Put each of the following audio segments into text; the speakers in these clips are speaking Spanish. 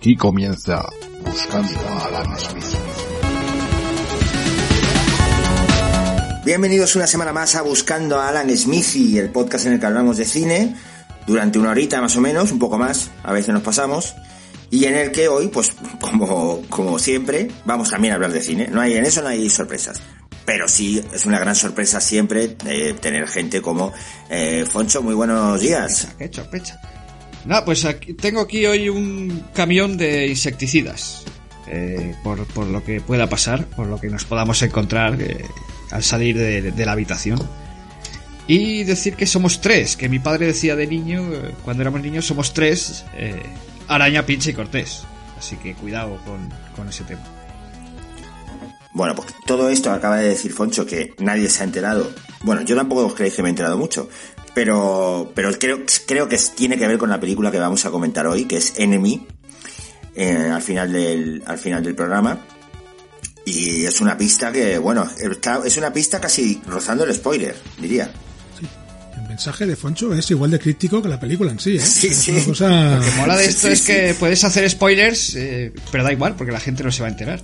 Aquí comienza Buscando a Alan Smith. Bienvenidos una semana más a Buscando a Alan Smith y el podcast en el que hablamos de cine durante una horita más o menos, un poco más, a veces nos pasamos, y en el que hoy, pues como, como siempre, vamos también a hablar de cine. No hay, en eso no hay sorpresas. Pero sí, es una gran sorpresa siempre eh, tener gente como eh, Foncho. Muy buenos días. Qué sorpresa. Nada, pues aquí, tengo aquí hoy un camión de insecticidas. Eh, por, por lo que pueda pasar, por lo que nos podamos encontrar eh, al salir de, la habitación. Y decir que somos tres, que mi padre decía de niño, eh, cuando éramos niños, somos tres, eh, araña, pinche y cortés. Así que cuidado con, con ese tema. Bueno, pues todo esto acaba de decir Foncho que nadie se ha enterado. Bueno, yo tampoco os creéis que me he enterado mucho, pero, pero creo, creo que tiene que ver con la película que vamos a comentar hoy, que es Enemy, eh, al, final del, al final del programa. Y es una pista que, bueno, está- es una pista casi rozando el spoiler, diría. El mensaje de Foncho es igual de crítico que la película en sí, ¿eh? Sí, Es sí. una cosa- Lo que mola de esto Sí, es sí. que puedes hacer spoilers, eh, pero da igual, porque la gente no se va a enterar.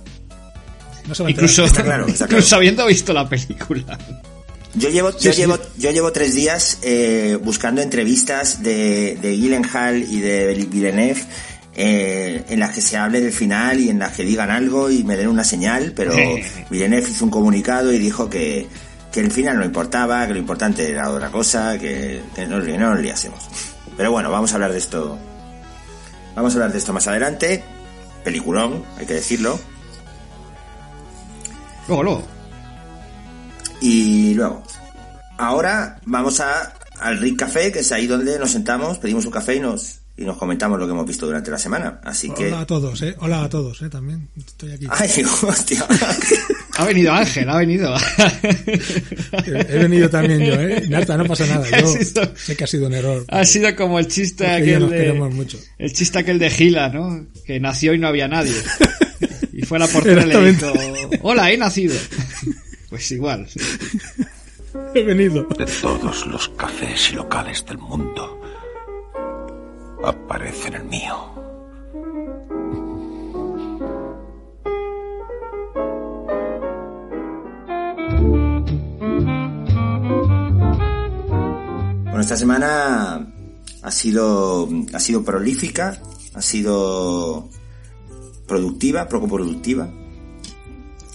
no se va a enterar. Incluso, Está claro, está claro. incluso habiendo visto la película. Yo llevo, Sí, yo sí. llevo, yo llevo tres días eh, buscando entrevistas de, de Gyllenhaal y de Villeneuve eh, en las que se hable del final y en las que digan algo y me den una señal, pero Villeneuve hizo un comunicado y dijo que, que el final no importaba, que lo importante era otra cosa, que, que no, que no nos liásemos. Pero bueno, vamos a hablar de esto. Vamos a hablar de esto más adelante. Peliculón, hay que decirlo. Luego, luego. Y luego, ahora vamos a, al Rick Café, que es ahí donde nos sentamos, pedimos un café y nos, y nos comentamos lo que hemos visto durante la semana. Así que... Hola a todos, ¿eh? Hola a todos, ¿eh? También estoy aquí. Ay, hostia. Ha venido Ángel, ha venido. He, he venido también yo, ¿eh? Narta, no pasa nada. Yo sido- sé que ha sido un error. Ha sido como el chiste aquel nos de. queremos mucho. El chiste aquel de Gila, ¿no? Que nació y no había nadie. Y fue a la portera y le dijo: Hola, he nacido. Pues igual. He venido. De todos los cafés y locales del mundo, aparece en el mío. Bueno, esta semana ha sido, ha sido prolífica, ha sido productiva, poco productiva.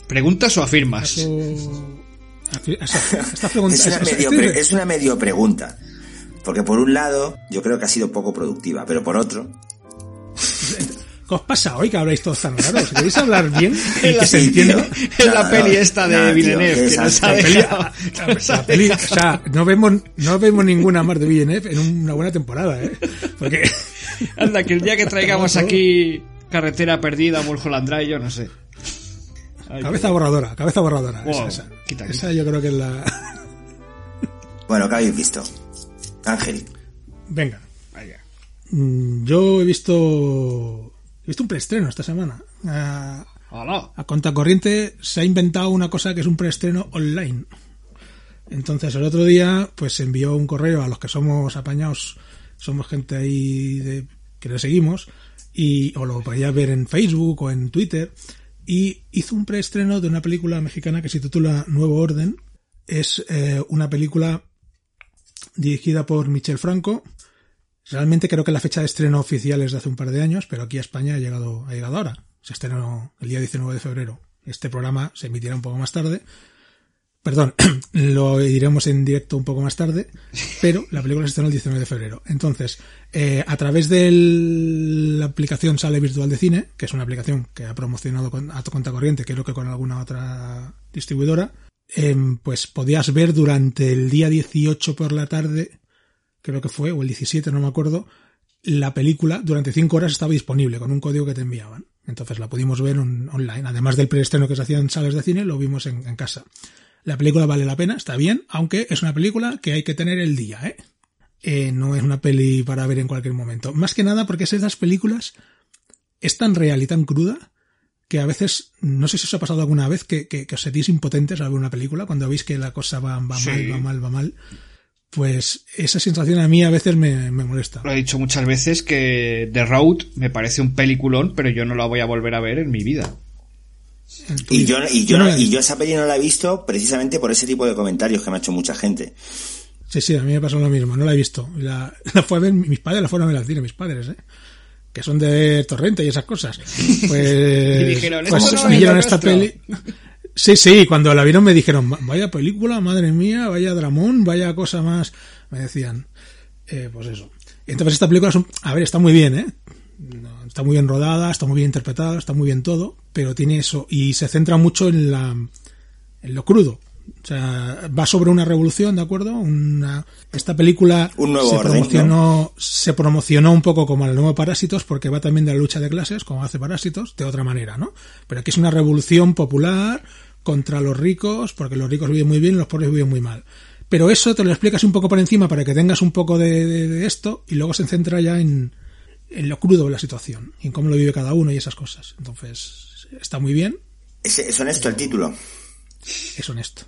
¿Preguntas o afirmas? Esta pregunta Es una, medio, es una pregunta. Porque por un lado, yo creo que ha sido poco productiva, pero por otro, ¿Qué os pasa hoy que habláis todos tan raros? ¿Queréis hablar bien? Y En la- que se sí, entienda. tío. En No, la no, peli esta de no, tío, Villeneuve, que esa- nos ha la peli- dejado. nos ha La peli, o sea, no vemos, no vemos ninguna más de Villeneuve en una buena temporada, ¿eh? Porque Anda, que el día que traigamos aquí Carretera Perdida, Mulholland Drive, yo no sé. Ay, cabeza borradora, cabeza borradora. Wow, Esa, esa. quita, Esa quita. yo creo que es la... bueno, ¿qué habéis visto? Ángel. Venga. vaya. Mm, Yo he visto... He visto un preestreno esta semana. A, Hola. a contracorriente se ha inventado una cosa que es un preestreno online. Entonces el otro día pues se envió un correo a los que somos apañados, somos gente ahí de, que le seguimos, y o lo podías ver en Facebook o en Twitter, y hizo un preestreno de una película mexicana que se titula Nuevo Orden. Es eh, una película dirigida por Michel Franco. Realmente creo que la fecha de estreno oficial es de hace un par de años, pero aquí a España ha llegado, ha llegado ahora. Se estrenó el día 19 de febrero. Este programa se emitirá un poco más tarde. Perdón, lo diremos en directo un poco más tarde, pero la película se estrenó el 19 de febrero. Entonces, eh, a través de la aplicación Sale Virtual de Cine, que es una aplicación que ha promocionado a cuenta corriente, creo que con alguna otra distribuidora, em, pues podías ver durante el día 18 por la tarde, creo que fue, o el 17, no me acuerdo, la película durante 5 horas estaba disponible con un código que te enviaban. Entonces la pudimos ver online. Además del preestreno que se hacía en salas de cine, lo vimos en casa. La película vale la pena, está bien, aunque es una película que hay que tener el día, ¿eh? ¿eh? no es una peli para ver en cualquier momento. Más que nada porque esas películas es tan real y tan cruda que a veces, no sé si os ha pasado alguna vez que, que, os sentís impotentes al ver una película cuando veis que la cosa va, va mal, va mal, va mal. Pues esa sensación a mí a veces me, me, molesta. Lo he dicho muchas veces que The Road me parece un peliculón, pero yo no la voy a volver a ver en mi vida. Y yo, y yo, y yo esa peli no la he visto precisamente por ese tipo de comentarios que me ha hecho mucha gente. Sí, sí, a mí me pasó lo mismo, no la he visto. La, la fue a ver, mis padres la fueron a ver al cine, mis padres, ¿eh? Que son de Torrente y esas cosas. Pues, y dijeron, pues no esta peli. Sí, sí, cuando la vieron me dijeron, vaya película, madre mía, vaya dramón, vaya cosa más. Me decían, eh, pues eso. Entonces esta película, a ver, está muy bien, ¿eh? Está muy bien rodada, está muy bien interpretada, está muy bien todo, pero tiene eso y se centra mucho en la en lo crudo. O sea, va sobre una revolución, ¿de acuerdo? Una, esta película se promocionó se promocionó un poco como el nuevo Parásitos porque va también de la lucha de clases, como hace Parásitos, de otra manera, ¿no? Pero aquí es una revolución popular contra los ricos, porque los ricos viven muy bien y los pobres viven muy mal. Pero eso te lo explicas un poco por encima para que tengas un poco de esto y luego se centra ya en, en lo crudo de la situación y en cómo lo vive cada uno y esas cosas. Entonces, está muy bien. ¿Es, es honesto el título? Es honesto.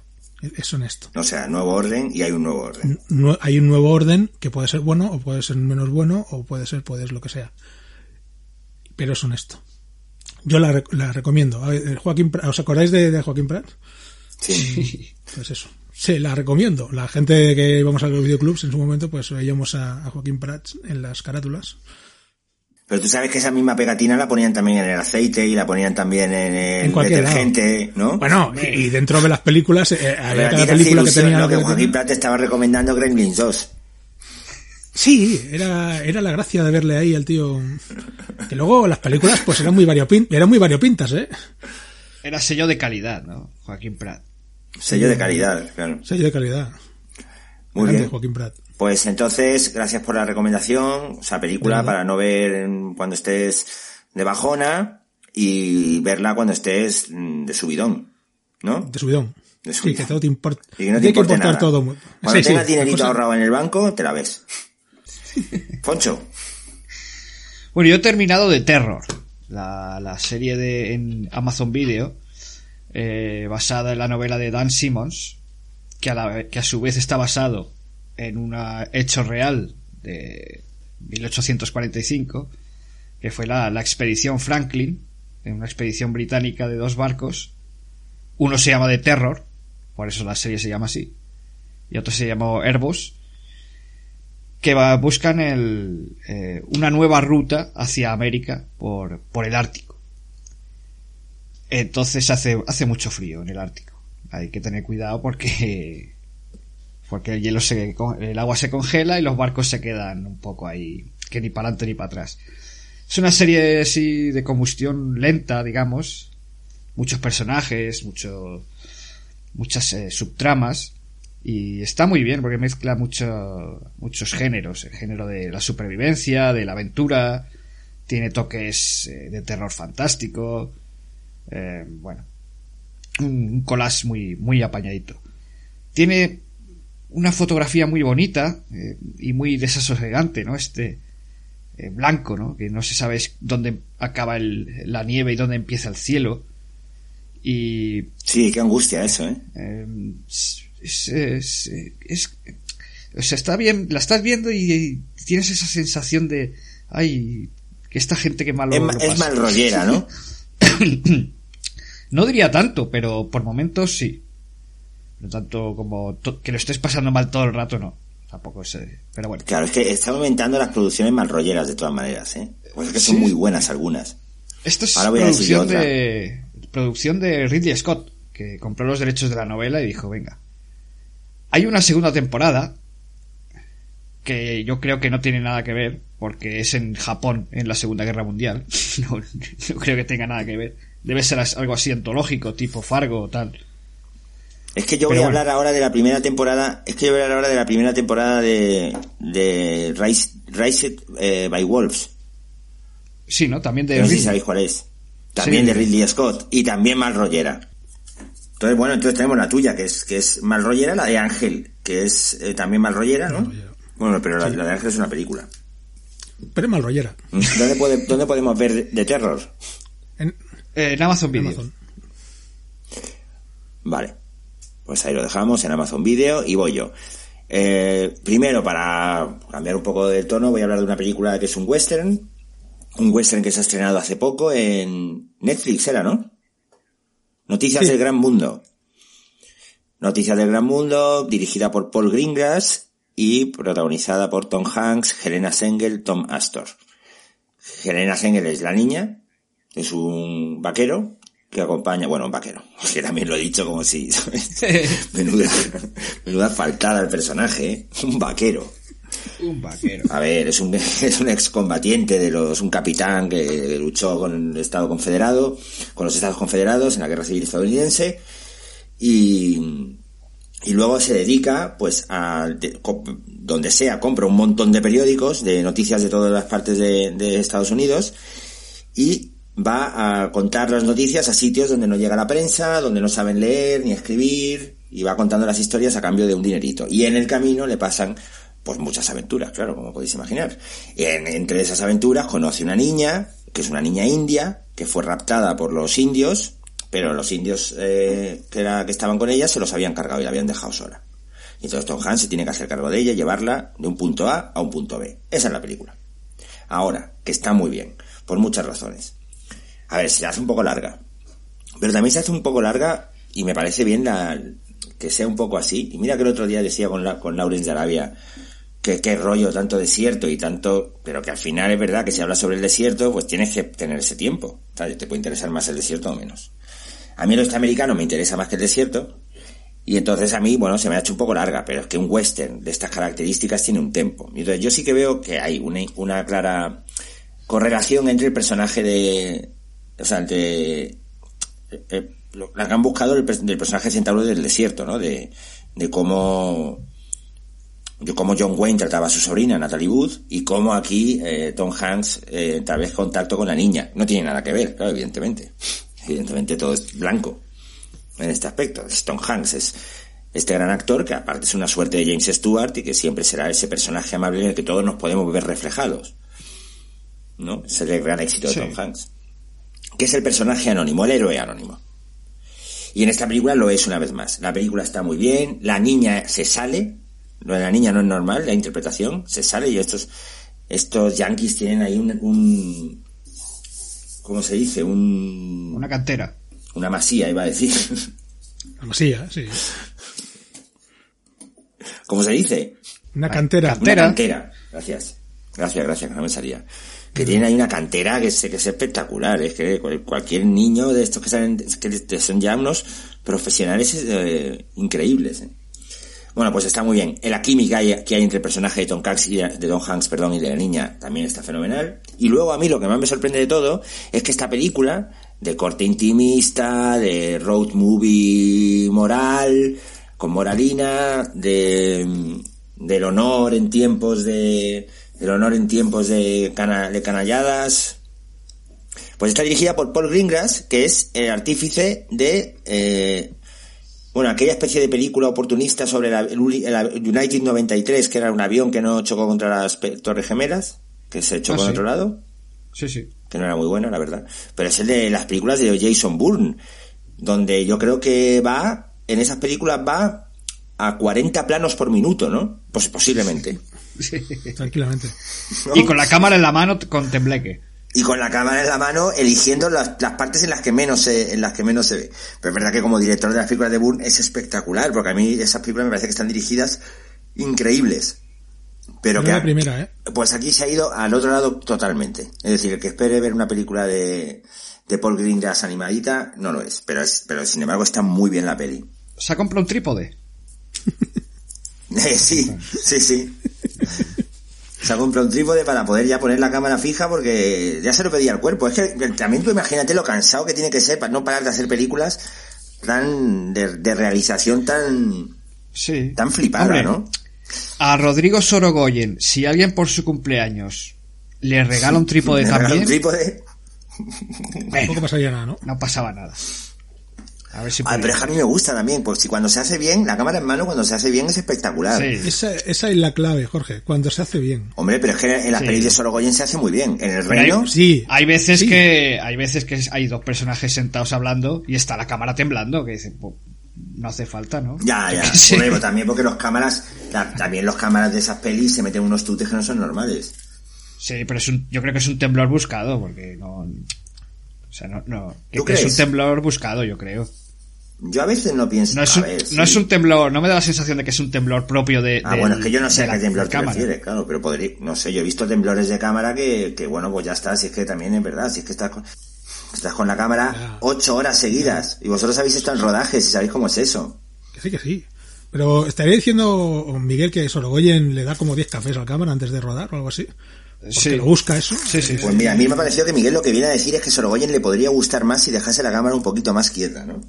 Es honesto. O sea, nuevo orden y hay un nuevo orden. hay un nuevo orden que puede ser bueno o puede ser menos bueno o puede ser, puede lo que sea. Pero es honesto. Yo la, la recomiendo. Joaquín, ¿Os acordáis de, Joaquín Prat? Sí. Pues eso. Sí, la recomiendo. La gente que íbamos a los videoclubs en su momento, pues veíamos a, a Joaquín Prat en las carátulas. Pero tú sabes que esa misma pegatina la ponían también en el aceite y la ponían también en el detergente, ¿no? Bueno, y dentro de las películas, eh, había cada película que tenía... Lo que Joaquín Prat estaba recomendando Gremlins 2. Sí, era, era la gracia de verle ahí al tío. Que luego las películas pues eran muy, variopintas, eran muy variopintas, ¿eh? Era sello de calidad, ¿no? Joaquín Prat. Sello de calidad, claro. Sello de calidad. Muy bien. Joaquín Prat. Pues entonces, gracias por la recomendación, o sea, película para no ver cuando estés de bajona y verla cuando estés mm, de subidón, ¿no? De subidón. De subidón. Sí, que todo te importa. Y que no te importa todo. Cuando tengas dinerito ahorrado en el banco, te la ves. Poncho. Bueno, yo he terminado de Terror, la, la serie de en Amazon Video, eh, basada en la novela de Dan Simmons, que a, la, que a su vez está basado en un hecho real de 1845, que fue la, la expedición Franklin, en una expedición británica de dos barcos. Uno se llama The Terror, por eso la serie se llama así, y otro se llamó Airbus, que va, buscan el, eh, una nueva ruta hacia América por, por el Ártico. Entonces hace, hace mucho frío en el Ártico. Hay que tener cuidado porque porque el hielo se, el agua se congela y los barcos se quedan un poco ahí, que ni para adelante ni para atrás. Es una serie así de combustión lenta, digamos, muchos personajes, mucho, muchas eh, subtramas. Y está muy bien porque mezcla mucho, muchos géneros, el género de la supervivencia, de la aventura, tiene toques eh, de terror fantástico, eh, bueno, un, collage muy, muy apañadito. Tiene una fotografía muy bonita eh, y muy desasosegante, ¿no? Este eh, blanco, ¿no? Que no se sabe dónde acaba el, la nieve y dónde empieza el cielo. Y... Sí, qué angustia eso, ¿eh? Em, es, es, es, o sea, está bien, la estás viendo y, tienes esa sensación de, ay, que esta gente que malo es, es mal rollera, ¿no? no diría tanto, pero por momentos sí. No tanto como que lo estés pasando mal todo el rato, no. Tampoco es. pero bueno. Claro, es que están aumentando las producciones mal rolleras de todas maneras, ¿eh? Pues es que son muy buenas algunas. Esto es producción de. Producción de Ridley Scott. que compró los derechos de la novela y dijo, venga, hay una segunda temporada que yo creo que no tiene nada que ver, porque es en Japón en la Segunda Guerra Mundial. No, no creo que tenga nada que ver. Debe ser algo así antológico, tipo Fargo o tal. Es que yo Pero voy a bueno. hablar ahora de la primera temporada, es que yo voy a hablar ahora de la primera temporada de, de Rise, Raised eh, by Wolves. Sí, ¿no? También de No sé si sabéis cuál es. También Sí. de Ridley Scott. Y también Mal Rollera. Entonces, bueno, entonces tenemos la tuya, que es, que es Mal Rollera, la de Ángel, que es eh, también Mal Rollera, ¿no? Bueno, pero la, la de Ángel es una película. Pero es mal rollera. ¿Dónde, puede- dónde podemos ver de terror? En Eh, en Amazon Video. Amazon. Vale. Pues ahí lo dejamos en Amazon Video y voy yo. Eh, primero, para cambiar un poco de tono, voy a hablar de una película que es un western. Un western que se ha estrenado hace poco en Netflix, era, ¿no? Noticias Sí. del Gran Mundo. Noticias del Gran Mundo, dirigida por Paul Greengrass y protagonizada por Tom Hanks, Helena Sengel, Tom Astor. Helena Sengel es la niña, es un vaquero que acompaña, bueno, un vaquero, que también lo he dicho como si, ¿sabes? menuda, menuda faltada al personaje, ¿eh? un vaquero. Un vaquero. A ver, es un, es un excombatiente de los, un capitán que luchó con el Estado Confederado, con los Estados Confederados en la Guerra Civil Estadounidense y, y luego se dedica, pues, a, de- donde sea, compra un montón de periódicos de noticias de todas las partes de, de Estados Unidos y va a contar las noticias a sitios donde no llega la prensa, donde no saben leer ni escribir, y va contando las historias a cambio de un dinerito. Y en el camino le pasan, pues muchas aventuras, claro, como podéis imaginar. En- entre esas aventuras conoce una niña, que es una niña india, que fue raptada por los indios, pero los indios eh, que, era, que estaban con ella se los habían cargado y la habían dejado sola. Y entonces Tom Hanks se tiene que hacer cargo de ella y llevarla de un punto A a un punto B. Esa es la película. Ahora, que está muy bien, por muchas razones. A ver, se hace un poco larga. Pero también se hace un poco larga y me parece bien la, que sea un poco así. Y mira que el otro día decía con, la, con Lawrence de Arabia que qué rollo tanto desierto y tanto... Pero que al final es verdad que si hablas sobre el desierto, pues tienes que tener ese tiempo. Te puede interesar más el desierto o menos. A mí el oeste americano me interesa más que el desierto. Y entonces a mí, bueno, se me ha hecho un poco larga, pero es que un western de estas características tiene un tempo. Entonces yo sí que veo que hay una, una clara correlación entre el personaje de... O sea, de... eh, eh, lo- la que han buscado del, del personaje centauro del desierto, ¿no? De, de cómo... De cómo John Wayne trataba a su sobrina, Natalie Wood, y cómo aquí eh, Tom Hanks eh, tal vez contacto con la niña. No tiene nada que ver, claro, evidentemente. Evidentemente todo es blanco en este aspecto. Es Tom Hanks es este gran actor que aparte es una suerte de James Stewart y que siempre será ese personaje amable en el que todos nos podemos ver reflejados. ¿No? Es el gran éxito de Sí. Tom Hanks. Que es el personaje anónimo, el héroe anónimo. Y en esta película lo es una vez más. La película está muy bien, la niña se sale, lo de la niña no es normal, la interpretación se sale y estos, estos yankees tienen ahí un, un ¿cómo se dice? Un, Una cantera. una masía, iba a decir. La masía, sí. ¿Cómo se dice? Una cantera. cantera. Una cantera. Gracias. Gracias, gracias, que no me salía. Que tienen ahí una cantera que es, que es espectacular. Es que cual- cualquier niño de estos que salen, que son ya unos profesionales eh, increíbles. eh. Bueno, pues está muy bien. La química que hay entre el personaje de Tom Hanks y de, de Tom Hanks, perdón, y de la niña también está fenomenal. Y luego a mí lo que más me sorprende de todo es que esta película, de corte intimista, de road movie moral, con moralina, de, mm, del honor en tiempos de, del honor en tiempos de, cana- de canalladas, pues está dirigida por Paul Greengrass, que es el artífice de, eh, bueno, aquella especie de película oportunista sobre la- el, el United 93, que era un avión que no chocó contra las Torres Gemelas, que se chocó Ah, en sí. otro lado, Sí, sí. que no era muy buena, la verdad. Pero es el de las películas de Jason Bourne, donde yo creo que va, en esas películas va a 40 planos por minuto, ¿no? Pues posiblemente. Tranquilamente. ¿no? Y con la cámara en la mano con tembleque. y con la cámara en la mano eligiendo las, las partes en las que menos se, en las que menos se ve. Pero es verdad que como director de las películas de Bourne es espectacular, porque a mí esas películas me parece que están dirigidas increíbles. Pero que la primera, ¿eh? pues aquí se ha ido al otro lado totalmente. Es decir, el que espere ver una película de, de Paul Greengrass animadita, no lo es. Pero es, pero sin embargo está muy bien la peli. ¿Se ha comprado un trípode? Eh, sí, sí, sí. Se ha comprado un trípode para poder ya poner la cámara fija porque ya se lo pedía al cuerpo. Es que también tú imagínate lo cansado que tiene que ser para no parar de hacer películas tan de, de realización tan Sí. tan flipada, Hombre, ¿no? A Rodrigo Sorogoyen, si alguien por su cumpleaños le regala un trípode también, un trípode. Tampoco pasaría nada, ¿no? no pasaba nada. A ver si Ah, pero es que a mí me gusta también, porque si cuando se hace bien, la cámara en mano cuando se hace bien es espectacular. Sí. Esa, esa es la clave, Jorge, cuando se hace bien. Hombre, pero es que en las Sí. pelis de Sorogoyen se hace muy bien. En el Pero hay- reino, Sí. Hay veces Sí. que hay veces que hay dos personajes sentados hablando y está la cámara temblando, que dicen, "Pues, no hace falta, ¿no? ya, ya. pero también porque los cámaras, la- también los cámaras de esas pelis se meten unos tutes que no son normales. Sí, pero es un, yo creo que es un temblor buscado, porque no... O sea, no, no. ¿Tú que es un crees? temblor buscado, yo creo. Yo a veces no pienso, No es, a un, ver, no es un temblor, no me da la sensación de que es un temblor propio de. Ah, del- bueno, es que yo no sé a la qué temblor te refieres, claro, pero podría, no sé, yo he visto temblores de cámara que, que bueno, pues ya está, si es que también es verdad, si es que estás con, estás con la cámara ocho horas seguidas, y vosotros habéis estado en rodajes y sabéis cómo es eso. Que sí, que sí. Pero estaría diciendo Miguel que Sorogoyen le da como 10 cafés al cámara antes de rodar o algo así. Porque Sí. lo busca eso. Sí, sí. Pues mira, a mí me ha parecido que Miguel lo que viene a decir es que Sorogoyen le podría gustar más si dejase la cámara un poquito más quieta, ¿no?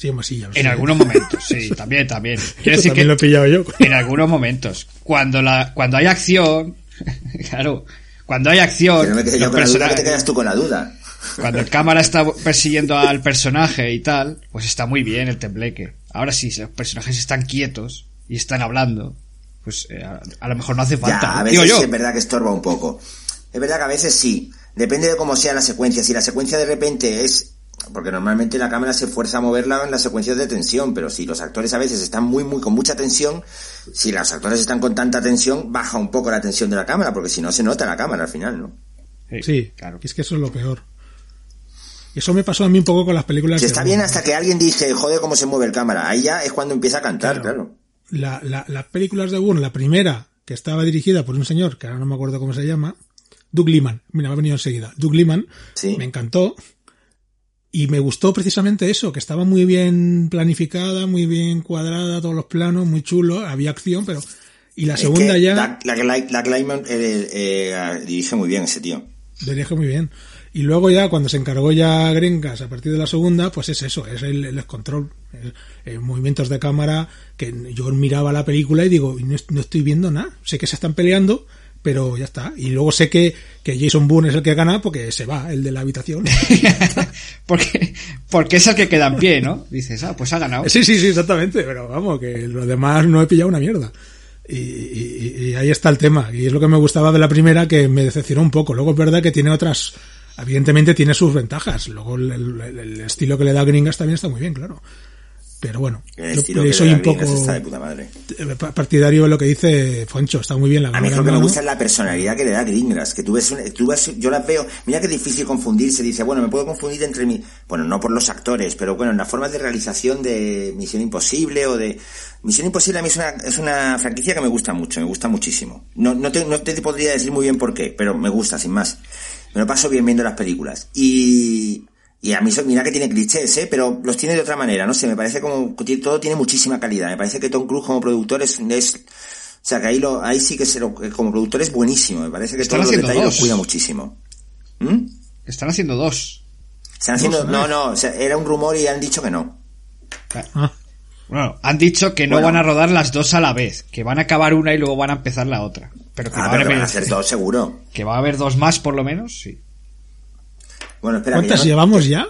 Sí, En algunos momentos, sí, también, también. Quiero decir también que lo he pillado yo. en algunos momentos, cuando la, cuando hay acción, claro, cuando hay acción, Que no me quede yo con la duda, que personajes- te quedas tú con la duda. cuando el cámara está persiguiendo al personaje y tal, pues está muy bien el tembleque. Ahora sí, si los personajes están quietos y están hablando, pues eh, a, a lo mejor no hace falta. Ya, a Digo veces yo. es verdad que estorba un poco. Es verdad que a veces sí. Depende de cómo sea la secuencia. Si la secuencia de repente es... Porque normalmente la cámara se fuerza a moverla en las secuencias de tensión, pero si los actores a veces están muy, muy con mucha tensión, si los actores están con tanta tensión, baja un poco la tensión de la cámara, porque si no se nota la cámara al final, ¿no? Sí, claro. es que eso es lo peor. Eso me pasó a mí un poco con las películas Si de está bien hasta que alguien dice, joder, cómo se mueve el cámara. Ahí ya es cuando empieza a cantar, claro. La, la- las películas de Bourne, la primera, que estaba dirigida por un señor, que ahora no me acuerdo cómo se llama, Doug Liman. Mira, me ha venido enseguida. Doug Liman. Sí. Me encantó. Y me gustó precisamente eso, que estaba muy bien planificada, muy bien cuadrada, todos los planos, muy chulo, había acción, pero... Y la Es segunda que ya... La, la, la, Clayman, eh, eh, dirige muy bien ese tío. dirige muy bien. Y luego ya, cuando se encargó ya Gringas a partir de la segunda, pues es eso, es el, el control, el- el movimientos de cámara, que yo miraba la película y digo, no, no estoy viendo nada. Sé que se están peleando, pero ya está. Y luego sé que, que Jason Bourne es el que gana porque se va, el de la habitación. porque, porque es el que queda en pie, ¿no? Dices, ah, pues ha ganado. sí, sí, sí, exactamente, pero vamos, que lo demás no he pillado una mierda. Y, y- y ahí está el tema. Y es lo que me gustaba de la primera, que me decepcionó un poco. Luego es verdad que tiene otras, evidentemente tiene sus ventajas. Luego el, el- el estilo que le da Gringas también está muy bien, claro. Pero bueno, yo que soy un poco Gringas está de puta madre. eh, partidario de lo que dice Foncho. Está muy bien la A mí lo que me gusta es la personalidad que le da Greengrass, que tú ves, un- tú ves, yo las veo, mira que difícil confundirse, dice, bueno, me puedo confundir entre mi, bueno, no por los actores, pero bueno, en las formas de realización de Misión Imposible o de, Misión Imposible a mí es una, es una franquicia que me gusta mucho, me gusta muchísimo. No, no te, no te podría decir muy bien por qué, pero me gusta, sin más. Me lo paso bien viendo las películas. Y, y a mí, mira que tiene clichés, ¿eh? Pero los tiene de otra manera, no sé, me parece como, todo tiene muchísima calidad. Me parece que Tom Cruise como productor es, es o sea, que ahí, lo, ahí sí que se lo- que como productor es buenísimo. Me parece que Están todos los haciendo detalles dos. los cuida muchísimo. ¿Mm? Están haciendo dos. Están haciendo, Dos, no, ¿eh? no, o sea, era un rumor y han dicho que no. Ah, Bueno, han dicho que no Bueno. van a rodar las dos a la vez, que van a acabar una y luego van a empezar la otra. Pero que, Ah, va, a pero que van haber, a hacer todo seguro. que va a haber dos más por lo menos, sí. Bueno, espera, ¿Cuántas llevamos ya?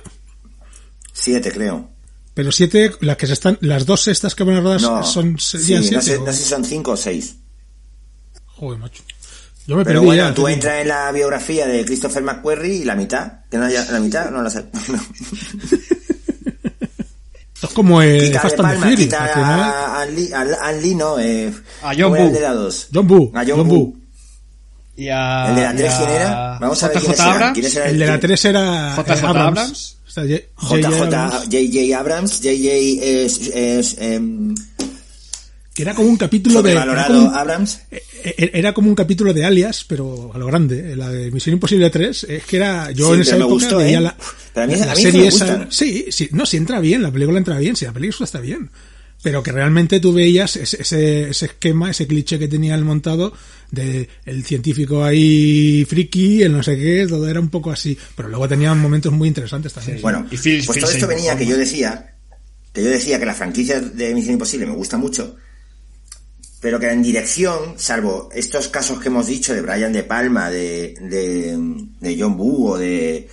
siete creo. Pero siete, las que se están, las dos estas que van a rodar No, son sí, serían no, siete. sé, o- no sé si son cinco o seis. Joder, macho. Yo me Pero perdí bueno, ya, tú entras en la biografía de Christopher McQuarrie y la mitad, que no haya, la mitad no la sé. Esto es como el quita de Fast and final. a, a, Lee, a, a Lee, no, eh, A John ¿cómo era el Woo. de la dos? John Woo. A John, John Woo. Woo. Y a, ¿El de la y 3 a quién era? Vamos a ver quiénes eran. Abrams. ¿Quiénes eran? El de la 3 era JJ eh, Abrams. J.J. Abrams. JJ es, es em, que era como un capítulo de... Era como, un, Abrams. eh, eh, era como un capítulo de Alias, pero a lo grande. La de Misión Imposible 3, es que era... Yo Sí, en esa época gustó, veía ¿eh? la, Pero a mí- la a mí me serie esa... Sí, sí, no, si entra bien, la película entra bien, si la película está bien. Pero que realmente tú veías ese, ese, ese esquema, ese cliché que tenía el montado de el científico ahí friki, el no sé qué, todo era un poco así. Pero luego tenían momentos muy interesantes también. Bueno, Y Phil- pues Phil todo esto venía que yo decía, que yo decía que la franquicia de Misión Imposible me gusta mucho, pero que en dirección, salvo estos casos que hemos dicho de Brian De Palma, de, de, de John Woo o de,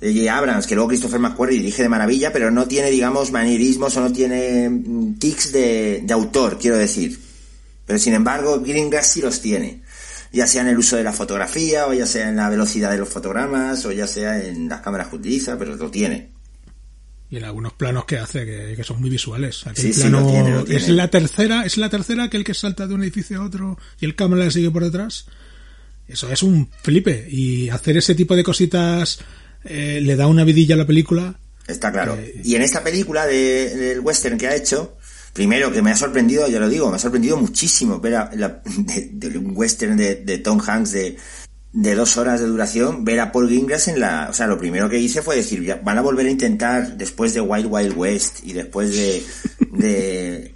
de J. Abrams, que luego Christopher McQuarrie dirige de maravilla, pero no tiene, digamos, manierismos o no tiene mm, tics de, de autor, quiero decir. Pero sin embargo, Greengrass sí los tiene. Ya sea en el uso de la fotografía, o ya sea en la velocidad de los fotogramas, o ya sea en las cámaras que utiliza, pero lo tiene. Y en algunos planos que hace que, que son muy visuales. Aquel Sí, sí, plano lo tiene, lo es tiene. la tercera, es la tercera aquel que salta de un edificio a otro y el cámara le sigue por detrás. Eso es un flipe y hacer ese tipo de cositas eh, le da una vidilla a la película. Está claro. Eh, Y en esta película de, del western que ha hecho, primero que me ha sorprendido, ya lo digo, me ha sorprendido muchísimo ver a, la- de, de un western de, de Tom Hanks de, de dos horas de duración, ver a Paul Greengrass en la... O sea, lo primero que hice fue decir, ya, van a volver a intentar, después de Wild Wild West y después de... de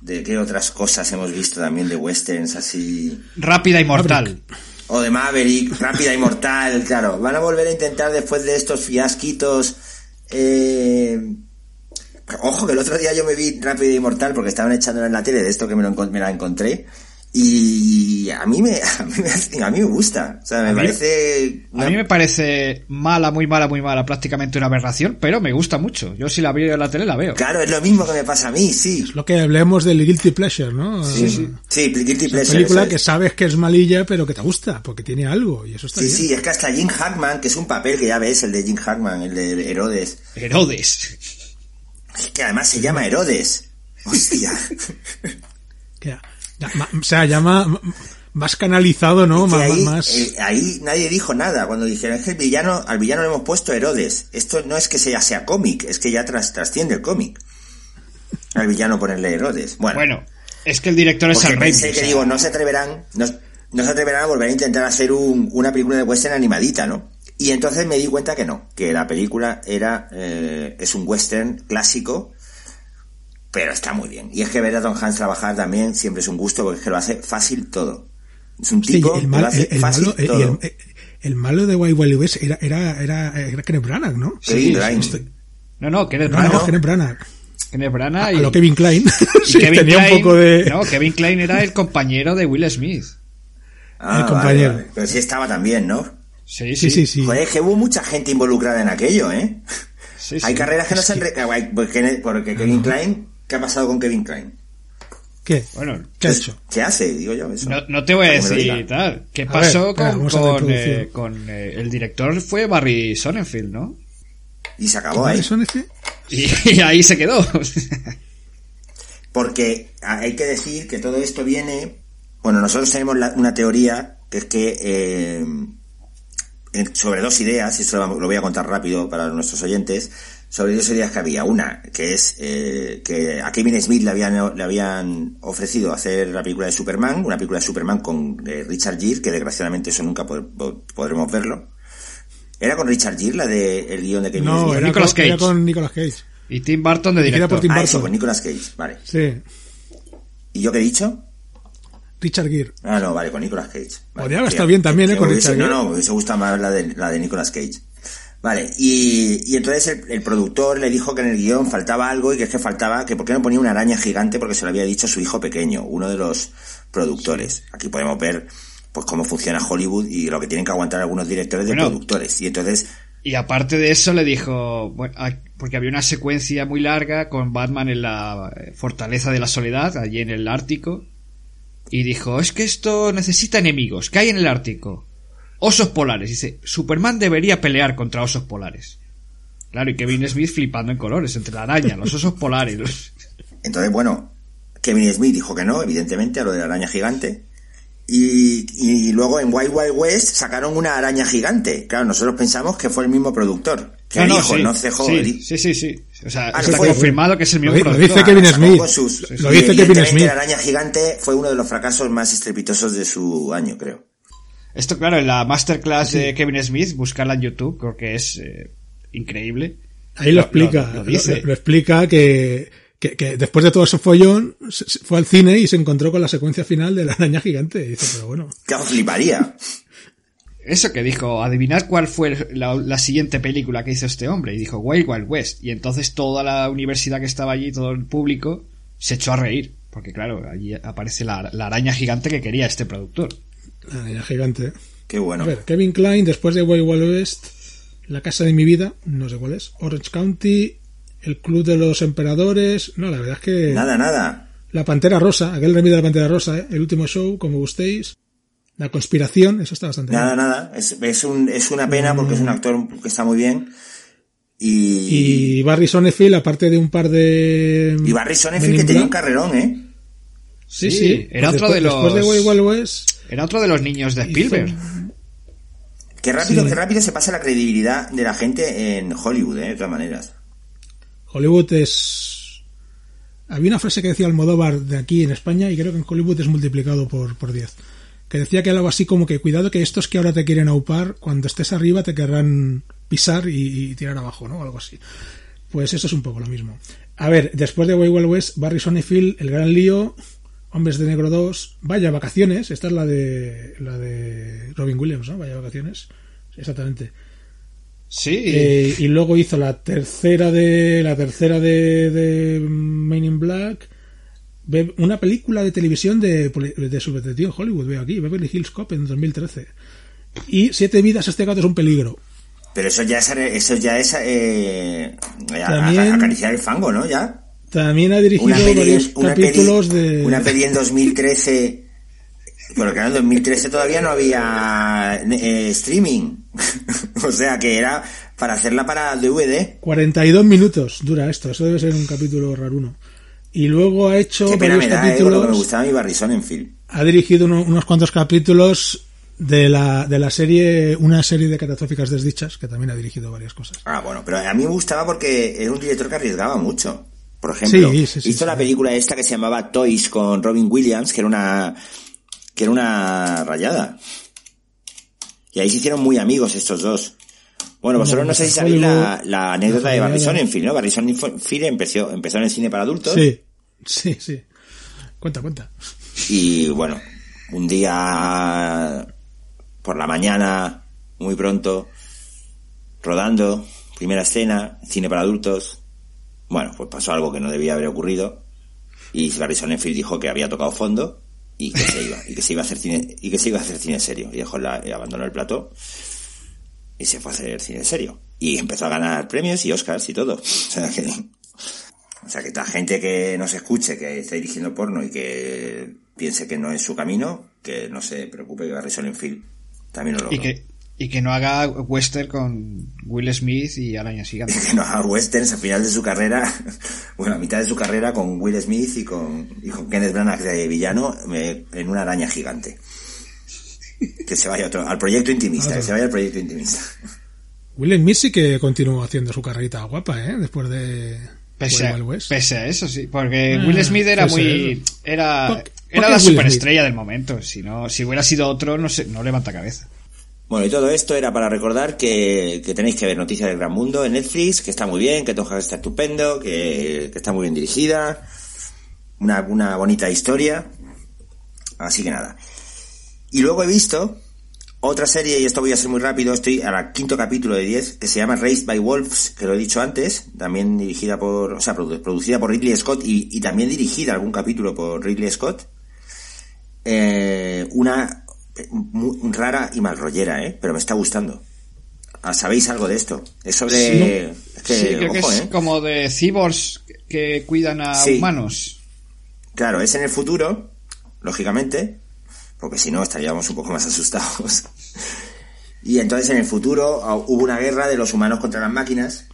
de qué otras cosas hemos visto también de westerns así Rápida y mortal. O de Maverick, Rápida y Mortal, claro. Van a volver a intentar después de estos fiasquitos. Eh... Ojo, que el otro día yo me vi Rápida y Mortal porque estaban echándola en la tele de esto que me, lo me la encontré. Y a mí me, a mí me, a mí me gusta. O sea, me A mí- parece. A mí me parece mala, muy mala, muy mala, prácticamente una aberración, pero me gusta mucho. Yo si la veo en la tele la veo. Claro, es lo mismo que me pasa a mí, sí. Lo que hablemos del Guilty Pleasure, ¿no? Sí, sí. Sí, Guilty Una Pleasure. película eso que es. sabes que es malilla, pero que te gusta, porque tiene algo, y eso está Sí, bien. sí, es que hasta Jim Hackman, que es un papel que ya ves, el de Jim Hackman, el de Herodes, Herodes. que además se llama Herodes. Hostia. O sea, ya ma- ma- más canalizado, ¿no? Es que Más, ahí, más- eh, ahí nadie dijo nada cuando dijeron es que el villano, al villano le hemos puesto Herodes. Esto no es que sea, sea cómic, es que ya tras, trasciende el cómic. Al villano ponerle Herodes. Bueno, Bueno, es que el director es que sea, digo, no se atreverán, no, no se atreverán a volver a intentar hacer un- una película de western animadita, ¿no? Y entonces me di cuenta que no, que la película era, eh, es un western clásico, pero está muy bien. Y es que ver a Tom Hanks trabajar también siempre es un gusto porque es que lo hace fácil todo. Es un Sí, tipo el, que lo hace el- el fácil malo, el, todo. el- el malo de Wild Wild West era, era, era, era Kenneth Branagh, ¿no? Kevin Grimes. Estoy- No, no, Kenneth No, Branagh. no, Kenneth Branagh. Kenneth Branagh A y, lo Kevin Klein. Sí, Kevin tenía un poco de... No, Kevin Klein era el compañero de Will Smith. Ah, el compañero. vale, vale. Pero sí estaba también, ¿no? Sí, Sí, sí, sí. Joder, es que hubo mucha gente involucrada en aquello, ¿eh? Sí, sí. Hay carreras que no se han... Porque, porque Kevin Klein... ¿Qué ha pasado con Kevin Klein? ¿Qué? Bueno, ¿Qué ha hecho? ¿Qué hace? Digo yo eso. no, no te voy a decir tal. ¿Qué A pasó ver, con, con, eh, con, eh, el director? Fue Barry Sonnenfeld, ¿no? Y se acabó ahí. ¿Eso? Y, y ahí se quedó. Porque hay que decir que todo esto viene... Bueno, nosotros tenemos la- una teoría que es que... eh, sobre dos ideas, y esto lo lo voy a contar rápido para nuestros oyentes, sobre dos ideas que había. Una, que es eh, que a Kevin Smith le habían, le habían ofrecido hacer la película de Superman, una película de Superman con eh, Richard Gere, que desgraciadamente eso nunca pod- pod- podremos verlo. ¿Era con Richard Gere la de el guion de Kevin No, Smith? era Nicolas con, era Cage. con Nicolas Cage. y Tim Burton de queda por director. Tim- Ah, Burton. eso, con Nicolas Cage, vale. Sí. ¿Y yo qué he dicho? Richard Gere. Ah, no, vale, con Nicolas Cage. Vale, Podría haber estado bien también, ¿eh? Con Richard No, Gere. no, me hubiese gustado más la de, la de Nicolas Cage. Vale, y, y entonces el, el productor le dijo que en el guion faltaba algo y que es que faltaba, que por qué no ponía una araña gigante porque se lo había dicho su hijo pequeño, uno de los productores. Aquí podemos ver pues cómo funciona Hollywood y lo que tienen que aguantar algunos directores de Bueno. productores. Y entonces, Y aparte de eso le dijo, bueno, ah, porque había una secuencia muy larga con Batman en la eh, fortaleza de la soledad, allí en el Ártico, y dijo, es que esto necesita enemigos, ¿qué hay en el Ártico? Osos polares. Dice, Superman debería pelear contra osos polares. Claro, y Kevin Smith flipando en colores, entre la araña, los osos polares. los- entonces bueno, Kevin Smith dijo que no, evidentemente, a lo de la araña gigante. Y, y luego en Wild Wild West sacaron una araña gigante. Claro, nosotros pensamos que fue el mismo productor, Que No, no, dijo, sí, no cejó. sí, sí, sí, sí. O sea, Ah, está fue- confirmado que es el mismo Lo di- lo productor. dice Kevin Smith. sus- Lo dice Kevin evidentemente Smith. La araña gigante fue uno de los fracasos más estrepitosos de su año, creo. Esto, claro, en la masterclass de Kevin Smith, buscarla en YouTube, creo que es eh, increíble. Ahí lo, explica. Lo, Lo, dice. lo- lo explica que, que, que después de todo ese follón fue al cine y se encontró con la secuencia final de la araña gigante. Y dice, pero bueno. Que fliparía. Eso que dijo, adivinar cuál fue la, la siguiente película que hizo este hombre. Y dijo Wild Wild West. Y entonces toda la universidad que estaba allí, todo el público, se echó a reír. Porque claro, allí aparece la, la araña gigante que quería este productor. La araña gigante. Qué bueno. A ver, Kevin Klein, después de Wild West, La casa de mi vida, no sé cuál es, Orange County, El Club de los Emperadores, no, la verdad es que... Nada, nada. La Pantera Rosa, aquel remake de la Pantera Rosa, ¿eh? El último show, como gustéis. La conspiración, eso está bastante Nada, bien. nada. Es, es, un, es una pena porque es un actor que está muy bien. Y, Y Barry Sonnenfeld, aparte de un par de... y Barry in que tenía un carrerón, ¿eh? Sí, Sí, sí. era Pues otro de después, Después de los- Wild Wild West... Era otro de los niños de Spielberg. Qué rápido, Sí. qué rápido se pasa la credibilidad de la gente en Hollywood, ¿eh? De todas maneras. Hollywood es... Había una frase que decía Almodóvar de aquí en España y creo que en Hollywood es multiplicado por, por 10. Que decía que algo así como que cuidado que estos que ahora te quieren aupar, cuando estés arriba te querrán pisar y, y tirar abajo, ¿no? Algo así. Pues eso es un poco lo mismo. A ver, después de Way Wild West, Barry Sonnenfeld, El Gran Lío, Hombres de Negro 2, Vaya Vacaciones, esta es la de la de Robin Williams, ¿no? Vaya Vacaciones. Exactamente. Sí. Eh, y luego hizo la tercera de la tercera de, de Main in Black una película de televisión de, de su detective en Hollywood veo aquí Beverly Hills Cop en 2013 y Siete vidas este gato es un peligro Pero eso ya es, eso ya es eh, a- También- a- acariciar el fango, ¿no? Ya. También ha dirigido Una peli, varios una capítulos peli- de una peli en 2013. Pero claro, en 2013 todavía no había eh, streaming. o sea que era para hacerla para DVD. 42 minutos dura esto eso debe ser un capítulo raruno y luego ha hecho Qué pena me da, eh, porque me gustaba mi Barry Sonnenfeld. ha dirigido uno- unos cuantos capítulos de la, de la serie, una serie de catastróficas desdichas, que también ha dirigido varias cosas. Ah, bueno, pero a mí me gustaba porque era un director que arriesgaba mucho. Por ejemplo, Sí, sí, sí, hizo la película esta que se llamaba Toys con Robin Williams, que era una que era una rayada. Y ahí se hicieron muy amigos estos dos. Bueno, vosotros no sé si sabéis la, la anécdota de Barry. Sonnenfeld, ¿no? Barry Sonnenfeld empezó, empezó en el cine para adultos. Sí, sí, sí. Cuenta, cuenta. Y bueno, un día por la mañana, muy pronto, rodando, primera escena, cine para adultos. Bueno, pues pasó algo que no debía haber ocurrido. Y Barry Sonnenfeld dijo que había tocado fondo y que se iba, y que se iba a hacer cine, y que se iba a hacer cine serio. Y dejó la, abandonó el plató y se fue a hacer cine serio. Y empezó a ganar premios y Oscars y todo. O sea que, o sea que la gente que no se escuche, que está dirigiendo porno y que piense que no es su camino, que no se preocupe que Barry Sonnenfeld también lo logró. Y que, y que no haga western con Will Smith y Araña Gigante. que no haga westerns a final de su carrera, bueno, a mitad de su carrera con Will Smith y con, y con Kenneth Branagh de villano en una araña gigante. Que se vaya otro, al proyecto intimista, que se vaya al proyecto intimista. Will Smith sí que continuó haciendo su carrerita guapa, ¿eh? Después de Pese a, pese a eso, sí. Porque Ah, Will Smith era muy... Era, ¿Por- por era la superestrella del momento. Si no, si hubiera sido otro, no sé, no levanta cabeza. Bueno, y todo esto era para recordar que, tenéis que ver Noticias del Gran Mundo en Netflix, que está muy bien, que Tom está estupendo, que, está muy bien dirigida, una, una bonita historia. Así que nada. Y luego he visto otra serie, y esto voy a ser muy rápido, estoy al quinto capítulo de 10, que se llama Raised by Wolves, que lo he dicho antes, también dirigida por, o sea, produ- producida por Ridley Scott y, y también dirigida algún capítulo por Ridley Scott. Eh, una muy rara y mal rollera, ¿eh? Pero me está gustando. Ah, ¿Sabéis algo de esto? Es sobre... es que, sí, creo que ojo, es ¿eh? como de cyborgs que cuidan a Sí. humanos. Claro, es en el futuro, lógicamente, porque si no estaríamos un poco más asustados. Y entonces en el futuro ah, hubo una guerra de los humanos contra las máquinas.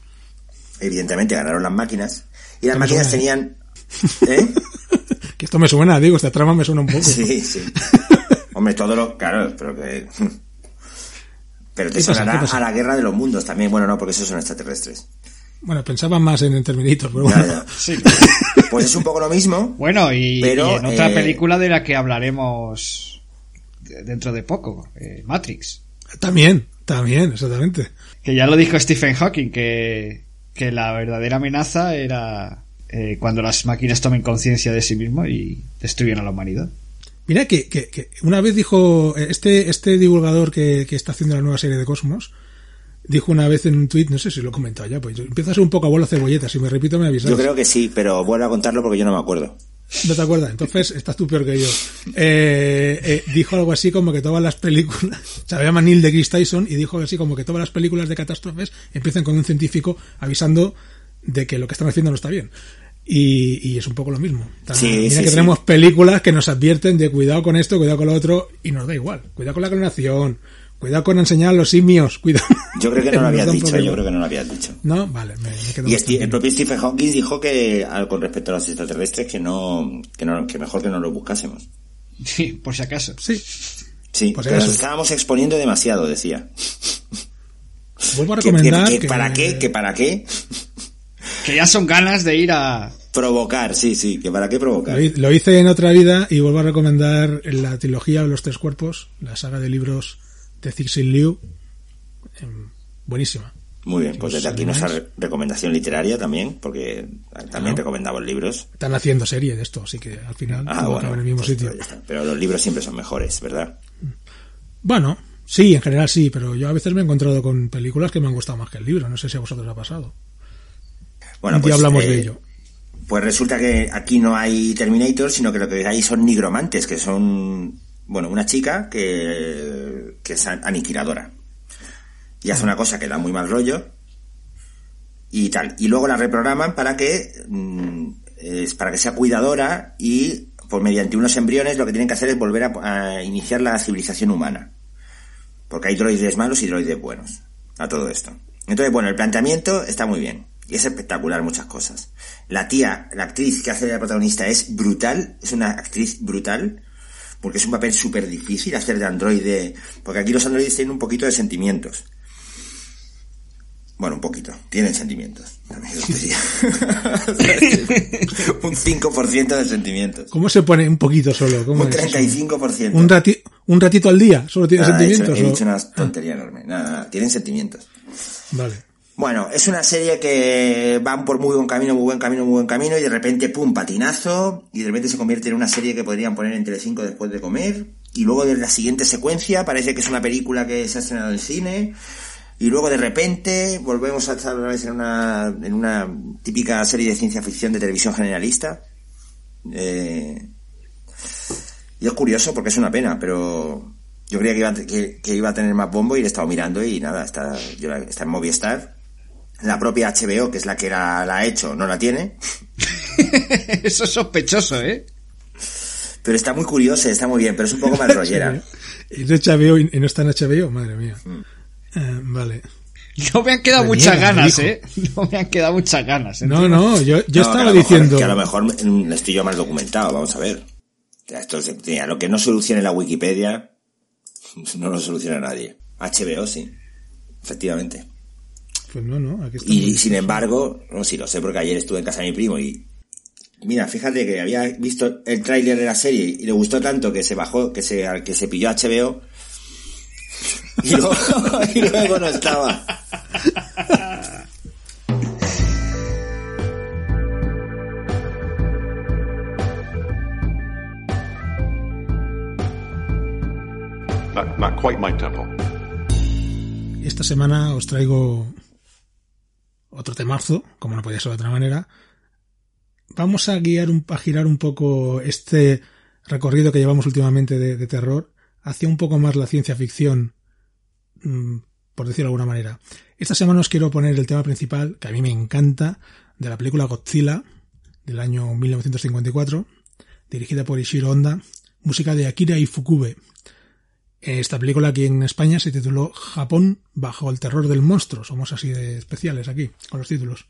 Evidentemente ganaron las máquinas. Y las máquinas suena, tenían... ¿Eh? Que esto me suena, digo, esta trama me suena un poco. Sí, sí. Hombre, todo lo... Claro, pero que... Pero te sonará a la guerra de los mundos también. Bueno, no, porque esos son extraterrestres. Bueno, pensaba más en Terminator, pero bueno. ya. Sí. Pues es un poco lo mismo. Bueno, y, Pero, y en otra eh, película de la que hablaremos de- dentro de poco, eh, Matrix. También, también, exactamente. Que ya lo dijo Stephen Hawking, que, que la verdadera amenaza era eh, cuando las máquinas tomen conciencia de sí mismo y destruyen a la humanidad. Mira que, que, que una vez dijo este, este divulgador que, que está haciendo la nueva serie de Cosmos, dijo una vez en un tuit, no sé si lo he comentado ya, pues yo empiezo a ser un poco abuelo cebolleta, si me repito me avisas. Yo creo que sí, pero vuelvo a contarlo porque yo no me acuerdo. ¿No te acuerdas? Entonces estás tú peor que yo. Eh, eh, dijo algo así como que todas las películas, se llama Neil deGrasse Tyson y dijo así como que todas las películas de catástrofes empiezan con un científico avisando de que lo que están haciendo no está bien. Y, y es un poco lo mismo. También, Sí, mira sí, que sí. tenemos películas que nos advierten de cuidado con esto, cuidado con lo otro, y nos da igual. Cuidado con la clonación, cuidado con enseñar a los simios, cuidado. Yo creo que no lo habías dicho, yo creo que no lo habías dicho. No, vale, me, me quedo Y el propio Stephen Hawking dijo que con respecto a los extraterrestres que no, que no, que mejor que no los buscásemos. Sí, por si acaso. Sí, Sí, Pues pero eso. nos estábamos exponiendo demasiado, decía. vuelvo a Que, que- recomendar que que- para qué, que para qué Que ya son ganas de ir a... provocar, sí, sí, que para qué provocar. Lo, hi- lo hice en otra vida y vuelvo a recomendar la trilogía de los tres cuerpos, la saga de libros de Cixin Liu. Em, buenísima. Muy bien, pues desde aquí nuestra recomendación literaria también, porque también recomendamos libros. Están haciendo serie de esto, así que al final Ah, bueno, en el mismo pues, sitio. Pero los libros siempre son mejores, ¿verdad? Bueno, sí, en general sí, pero yo a veces me he encontrado con películas que me han gustado más que el libro. No sé si a vosotros ha pasado. Bueno, pues, hablamos eh, de ello. Pues resulta que aquí no hay Terminator, sino que lo que hay son nigromantes, que son, bueno, una chica que, que es aniquiladora. Y hace una cosa que da muy mal rollo y tal. Y luego la reprograman para que, mm, es para que sea cuidadora y, por mediante unos embriones, lo que tienen que hacer es volver a, a iniciar la civilización humana. Porque hay droides malos y droides buenos a todo esto. Entonces, bueno, el planteamiento está muy bien. Y es espectacular muchas cosas. La tía, la actriz que hace de la protagonista es brutal, es una actriz brutal, porque es un papel súper difícil hacer de androide, porque aquí los androides tienen un poquito de sentimientos. Bueno, un poquito, tienen sentimientos. también un 5% de sentimientos. ¿Cómo se pone un poquito solo? ¿Cómo Un es eso? 35%. ¿Un, rati- ¿Un ratito al día? ¿Solo tiene he, hecho, sentimientos? he o- dicho una tontería enorme. Nada, nada, tienen sentimientos. Vale. Bueno, es una serie que van por muy buen camino, muy buen camino, muy buen camino y de repente, pum, patinazo y de repente se convierte en una serie que podrían poner en Telecinco después de comer y luego de la siguiente secuencia parece que es una película que se ha estrenado en cine y luego de repente volvemos a estar otra vez en una, en una típica serie de ciencia ficción de televisión generalista. Eh, y es curioso porque es una pena, pero yo creía que iba, que, iba a tener más bombo y le he estado mirando y nada, está, yo está en Movistar. La propia HBO, que es la que la, la ha hecho, no la tiene. Eso es sospechoso, ¿eh? Pero está muy curiosa, está muy bien, pero es un poco mal rollera. ¿Es de HBO y y no está en HBO? Madre mía. Mm. Eh, vale. No me han quedado Me muchas niega, ganas. ¿eh? No me han quedado muchas ganas. No, ¿entiendes? no, yo, yo No, que a estaba mejor- diciendo... que a lo mejor mm, estoy yo mal documentado, vamos a ver. Esto es- lo que no solucione la Wikipedia, no lo soluciona nadie. HBO sí, efectivamente. Pues no, no, aquí está. Y sin embargo, no, sí lo sé porque ayer estuve en casa de mi primo y mira, fíjate que había visto el tráiler de la serie y le gustó tanto que se bajó, que se, que se pilló HBO y luego, y luego no estaba. Not, not quite my tempo. Esta semana os traigo otro temazo, como no podía ser de otra manera. Vamos a guiar, un, a girar un poco este recorrido que llevamos últimamente de, de terror hacia un poco más la ciencia ficción, mm, por decirlo de alguna manera. Esta semana os quiero poner el tema principal, que a mí me encanta, de la película Godzilla, del año 1954, dirigida por Ishiro Honda, música de Akira Ifukube. Esta película aquí en España se tituló Japón bajo el terror del monstruo. Somos así de especiales aquí con los títulos.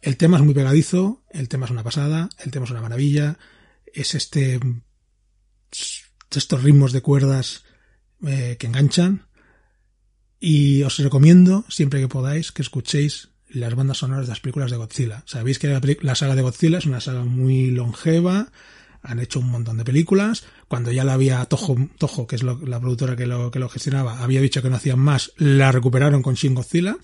El tema es muy pegadizo, el tema es una pasada, el tema es una maravilla. Es este estos ritmos de cuerdas eh, que enganchan. Y os recomiendo, siempre que podáis, que escuchéis las bandas sonoras de las películas de Godzilla. Sabéis que la, la saga de Godzilla es una saga muy longeva, han hecho un montón de películas. Cuando ya la había Toho, Toho que es lo- la productora que lo, que lo gestionaba, había dicho que no hacían más, la recuperaron con Shin Godzilla.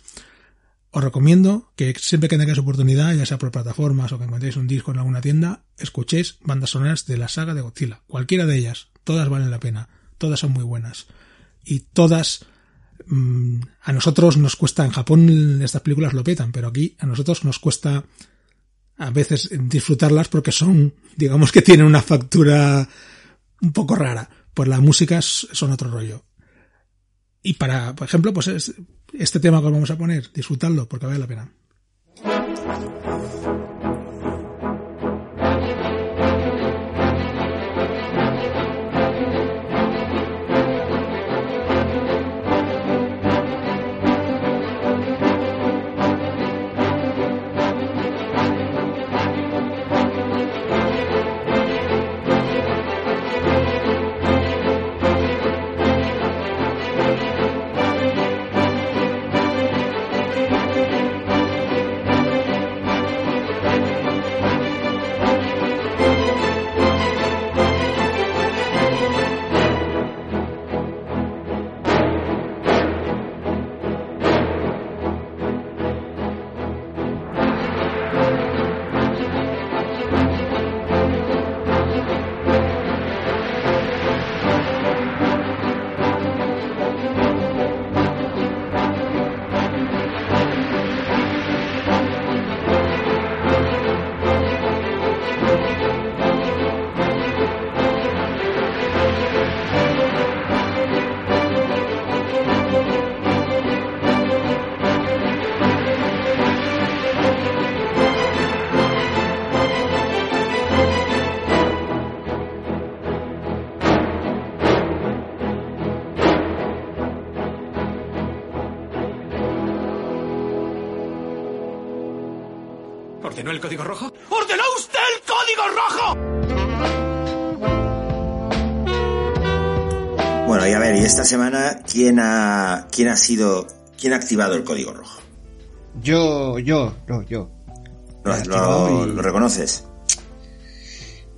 Os recomiendo que siempre que tengáis oportunidad, ya sea por plataformas o que encontréis un disco en alguna tienda, escuchéis bandas sonoras de la saga de Godzilla. Cualquiera de ellas. Todas valen la pena. Todas son muy buenas. Y todas mm, a nosotros nos cuesta, en Japón estas películas lo petan, pero aquí a nosotros nos cuesta a veces disfrutarlas porque son, digamos que tienen una factura un poco rara. Pues las músicas son otro rollo. Y para, por ejemplo, pues es- este tema que os vamos a poner, disfrutadlo porque vale la pena. ¿Ordenó el código rojo? ¡Ordenó usted el código rojo! Bueno, y a ver, y esta semana, ¿quién ha, quién ha sido, quién ha activado el código rojo? Yo, yo, no, yo. ¿Lo, y- reconoces?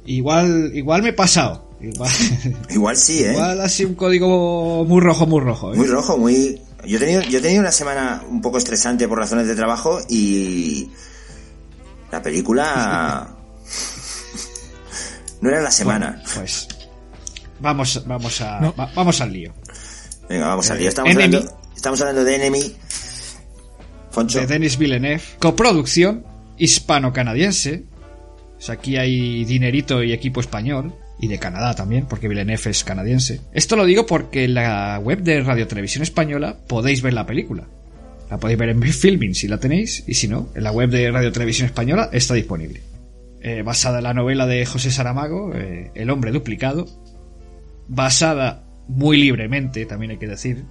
Igual, igual me he pasado. Igual, Igual sí, ¿eh? igual ha sido un código muy rojo, muy rojo. ¿eh? Muy rojo, muy... Yo he, tenido, yo he tenido una semana un poco estresante por razones de trabajo y... La película... no era la semana. Bueno, pues vamos, vamos a, No. va- vamos al lío. Venga, vamos al eh, lío. Estamos Enemy. hablando, estamos hablando de Enemy. Foncho. De Denis Villeneuve, coproducción hispano-canadiense. O sea, aquí hay dinerito y equipo español. Y de Canadá también, porque Villeneuve es canadiense. Esto lo digo porque en la web de Radio Televisión Española podéis ver la película. La podéis ver en Filming si la tenéis, y si no, en la web de Radio Televisión Española está disponible. Eh, basada en la novela de José Saramago, eh, El hombre duplicado. Basada muy libremente, también hay que decir.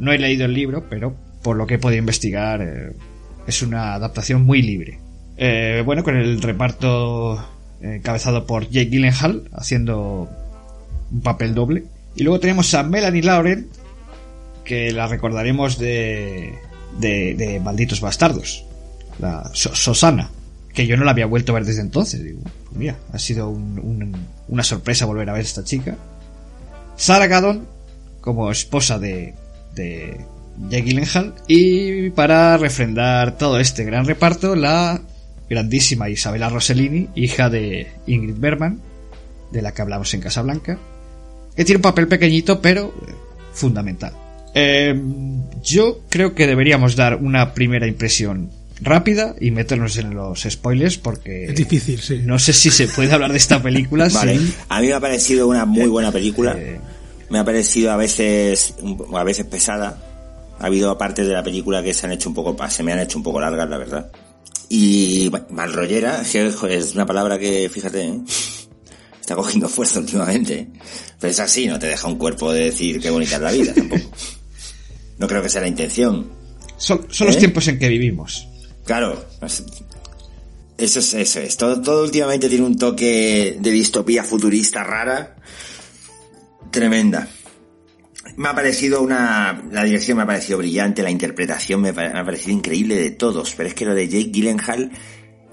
No he leído el libro, pero por lo que he podido investigar, eh, es una adaptación muy libre. Bueno, con el reparto encabezado por Jake Gyllenhaal, haciendo un papel doble. Y luego tenemos a Melanie Laurent, que la recordaremos de, de, Malditos Bastardos, la So- Susana, que yo no la había vuelto a ver desde entonces. Digo, pues mira, ha sido un- un- una sorpresa volver a ver a esta chica. Sarah Gadon, como esposa de, de Jake Gyllenhaal. Y para refrendar todo este gran reparto, la grandísima Isabella Rossellini, hija de Ingrid Bergman, de la que hablamos en Casablanca, que tiene un papel pequeñito pero eh, fundamental. Eh, yo creo que deberíamos dar una primera impresión rápida y meternos en los spoilers porque Es difícil, sí. no sé si se puede hablar de esta película Vale. A mí me ha parecido una muy buena película. Eh, Me ha parecido a veces, a veces pesada. Ha habido partes de la película que se han hecho un poco, se me han hecho un poco largas, la verdad. Y ma- malrollera, es una palabra que, fíjate, ¿eh? está cogiendo fuerza últimamente. Pero es así, no te deja un cuerpo de decir qué bonita es la vida, tampoco. No creo que sea la intención. son, son los ¿Eh? tiempos en que vivimos. Claro, eso es, eso es. Todo, todo últimamente tiene un toque de distopía futurista rara. Tremenda. me ha parecido una. La dirección me ha parecido brillante, la interpretación me ha parecido increíble de todos. Pero es que lo de Jake Gyllenhaal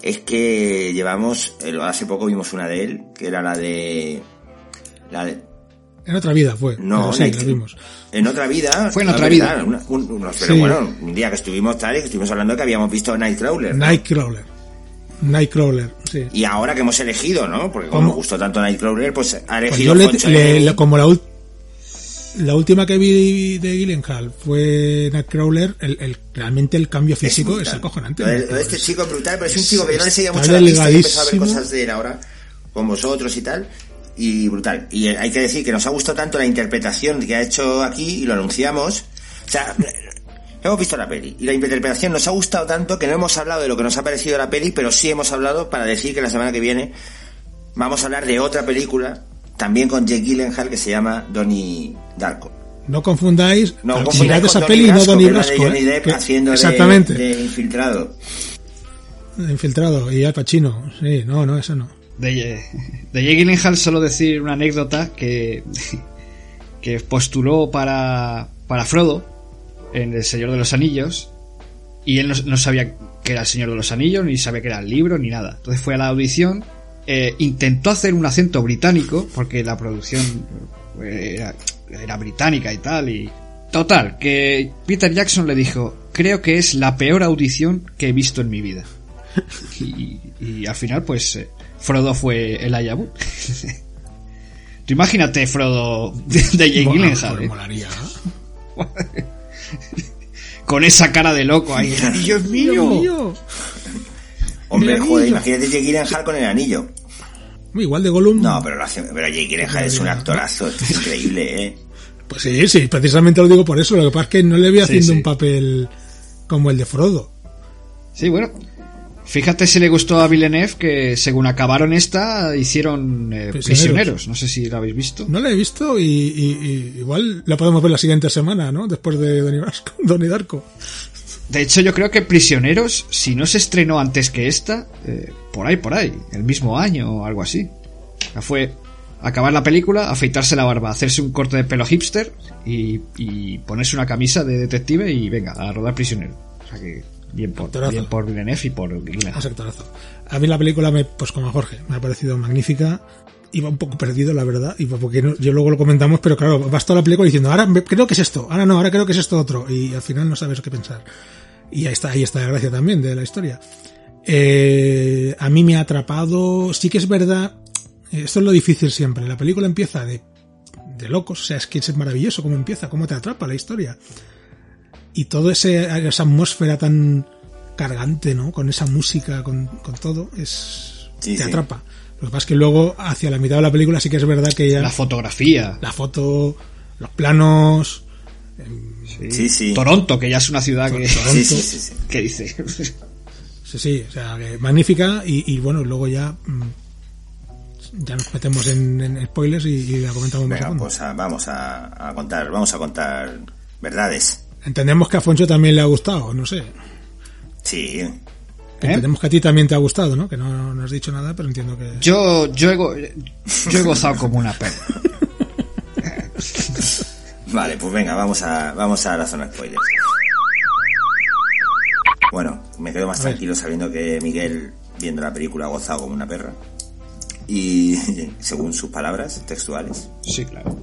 es que llevamos. eh, Hace poco vimos una de él, que era la de. La de. En otra vida fue. No, sí, lo vimos. En otra vida. Fue en otra vida. una- un- unos- pero Sí. bueno, un día que estuvimos tal y que estuvimos hablando que habíamos visto Nightcrawler. ¿no? Nightcrawler. Nightcrawler, sí. Y ahora que hemos elegido, ¿no? Porque como gustó tanto Nightcrawler, pues ha Pues elegido yo le, Foncho le- Neri. le- como la, la última que vi de Gyllenhaal fue Nightcrawler, el, el- realmente el cambio físico es, brutal. acojonante. Lo de, ¿no? lo de este chico es brutal, pero es un chico que yo no le seguía mucho la pista y a ver cosas de él ahora con vosotros y tal. Y brutal. Y hay que decir que nos ha gustado tanto la interpretación que ha hecho aquí y lo anunciamos. O sea, hemos visto la peli y la interpretación nos ha gustado tanto que no hemos hablado de lo que nos ha parecido la peli, pero sí hemos hablado para decir que la semana que viene vamos a hablar de otra película también con Jake Gyllenhaal que se llama Donnie Darko. No confundáis, No, confundáis con esa Donnie peli y no Brasco, Donnie de Brasco. Johnny. Depp Que- haciendo de- exactamente, de infiltrado. infiltrado y Al Pacino. Sí, no, no, eso no. De, de Jake Gyllenhaal solo decir una anécdota que, que postuló para, para Frodo en El Señor de los Anillos y él no, no sabía que era El Señor de los Anillos, ni sabía que era el libro, ni nada. Entonces fue a la audición, eh, intentó hacer un acento británico, porque la producción eh, era, era británica y tal, y... Total, que Peter Jackson le dijo, creo que es la peor audición que he visto en mi vida. Y, y al final, pues, eh, Frodo fue el Ayabu. Tú imagínate Frodo de, de Jake Gyllenhaal, pues ¿eh? molaría. con esa cara de loco ahí. ¡Dios mío! Dios mío. Hombre, El joder, anillo. imagínate Jake Gyllenhaal con el anillo. Igual de Gollum. No, pero, lo hace- pero Jake Gyllenhaal es un actorazo, es increíble, ¿eh? Pues sí, sí, precisamente lo digo por eso. Lo que pasa es que no le voy haciendo sí. un papel como el de Frodo. Sí, bueno. Fíjate si le gustó a Villeneuve que según acabaron esta hicieron eh, Prisioneros. prisioneros. No sé si lo habéis visto. No la he visto y, y- y igual la podemos ver la siguiente semana, ¿no? Después de Donnie Darko. De hecho, yo creo que Prisioneros, si no se estrenó antes que esta, eh, por ahí, por ahí, el mismo año o algo así. Fue acabar la película, afeitarse la barba, hacerse un corte de pelo hipster y, y ponerse una camisa de detective y venga, a rodar Prisionero. O sea que bien por, Actorazo. bien por Villeneuve y por. Es actorazo. A mí la película, me, pues como a Jorge, me ha parecido magnífica. Iba un poco perdido, la verdad, y porque no- yo luego lo comentamos, pero claro, vas toda la película diciendo, ahora me- creo que es esto, ahora no, ahora creo que es esto otro, y al final no sabes qué pensar. Y ahí está, ahí está la gracia también de la historia. Eh, a mí me ha atrapado, sí que es verdad, esto es lo difícil siempre, la película empieza de, de locos, o sea, es que es maravilloso cómo empieza, cómo te atrapa la historia. Y toda esa atmósfera tan cargante, ¿no? Con esa música, con, con todo, es Sí, te sí. atrapa. Lo que pasa es que luego, hacia la mitad de la película, sí que es verdad que ya La fotografía. la foto, los planos, Sí, sí. Toronto, que ya es una ciudad que, Sí, sí, sí, sí. que dice. sí, sí, o sea, que magnífica y, y bueno, luego ya mm, ya nos metemos en, en spoilers y, y la comentamos más a Venga, fondo. pues a- vamos a, a contar, vamos a contar verdades. Entendemos que a Foncho también le ha gustado, no sé. Sí. ¿Eh? Entendemos que a ti también te ha gustado, ¿no? Que no, no has dicho nada, pero entiendo que... Yo, yo, he, go- yo he gozado como una perra. Vale, pues venga, vamos a, vamos a la zona spoiler. Bueno, me quedo más tranquilo sabiendo que Miguel, viendo la película, ha gozado como una perra. Y según sus palabras textuales. Sí, claro.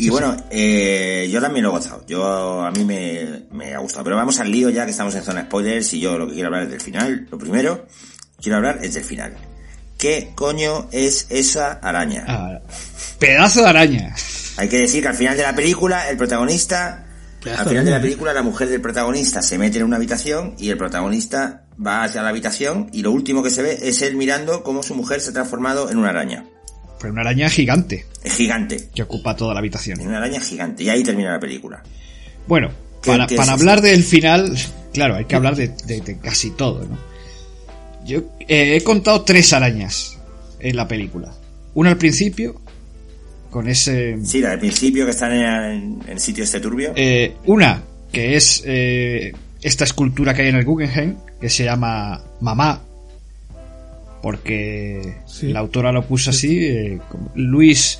Y bueno, eh, yo también lo he gozado. Yo, a mí me, me ha gustado. Pero vamos al lío ya que estamos en zona spoilers y yo lo que quiero hablar es del final. Lo primero, quiero hablar es del final. ¿Qué coño es esa araña? Ah, pedazo de araña. Hay que decir que al final de la película, el protagonista, Pedazo al final de la película, la mujer del protagonista se mete en una habitación y el protagonista va hacia la habitación y lo último que se ve es él mirando cómo su mujer se ha transformado en una araña. Pero una araña gigante Es gigante. que ocupa toda la Es habitación. una araña gigante. Y ahí termina la película. Bueno, ¿Qué- para, hablar del final, claro, hay que hablar de, de- de casi todo, ¿no? Yo eh, he contado tres arañas en la película. Una al principio, con ese... Sí, la del principio que están en, en el sitio este turbio. eh, una, que es eh, esta escultura que hay en el Guggenheim, que se llama Mamá, porque Sí. la autora lo puso así, eh, Luis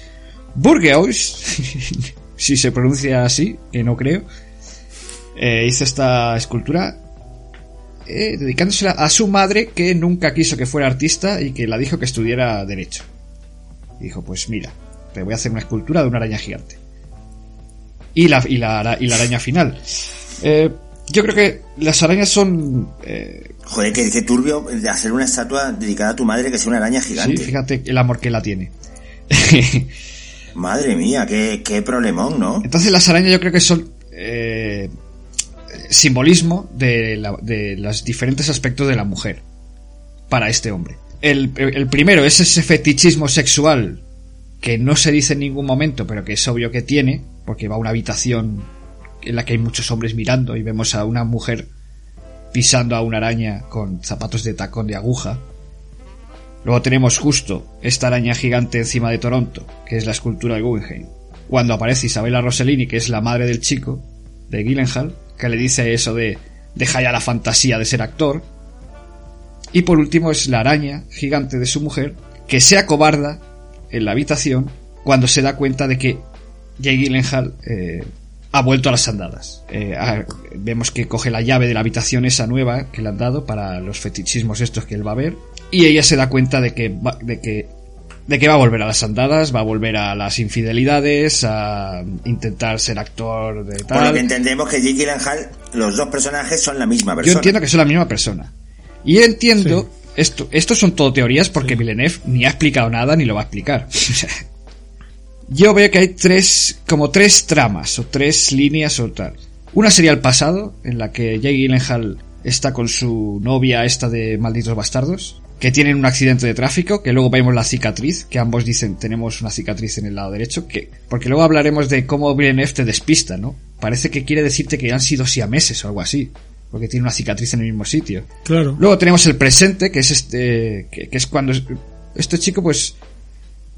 Burgeois, si se pronuncia así, que no creo, eh, hizo esta escultura eh, dedicándosela a su madre que nunca quiso que fuera artista y que la dijo que estudiara derecho. Y dijo, pues mira, te voy a hacer una escultura de una araña gigante. Y la, y la, y la araña final. Eh, yo creo que las arañas son... Eh, Joder, qué turbio de hacer una estatua dedicada a tu madre que sea una araña gigante. sí, fíjate el amor que la tiene. Madre mía, qué, qué problemón, ¿no? Entonces las arañas yo creo que son eh, simbolismo de, la- de los diferentes aspectos de la mujer para este hombre. El, el primero es ese fetichismo sexual que no se dice en ningún momento, pero que es obvio que tiene, porque va a una habitación en la que hay muchos hombres mirando y vemos a una mujer pisando a una araña con zapatos de tacón de aguja. Luego tenemos justo esta araña gigante encima de Toronto, que es la escultura de Guggenheim. Cuando aparece Isabella Rossellini, que es la madre del chico, de Gyllenhaal, que le dice eso de deja ya la fantasía de ser actor. Y por último es la araña gigante de su mujer, que se acobarda en la habitación cuando se da cuenta de que Jay Gyllenhaal eh, ha vuelto a las andadas. Eh, a- vemos que coge la llave de la habitación esa nueva que le han dado para los fetichismos estos que él va a ver y ella se da cuenta de que va, de que de que va a volver a las andadas, va a volver a las infidelidades, a intentar ser actor de Por lo tal. que entendemos que Jake Gyllenhaal, los dos personajes son la misma persona. Yo entiendo que son la misma persona. Y entiendo, esto, esto son todo teorías porque Villeneuve ni ha explicado nada ni lo va a explicar. Yo veo que hay tres, como tres tramas o tres líneas o tal. Una sería el pasado, en la que Jake Gyllenhaal está con su novia esta de Malditos Bastardos, que tienen un accidente de tráfico, que luego vemos la cicatriz, que ambos dicen tenemos una cicatriz en el lado derecho, que, porque luego hablaremos de cómo Villeneuve te despista, ¿no? Parece que quiere decirte que han sido siameses o algo así, porque tiene una cicatriz en el mismo sitio. Claro. Luego tenemos el presente, que es este, que, que es cuando este chico pues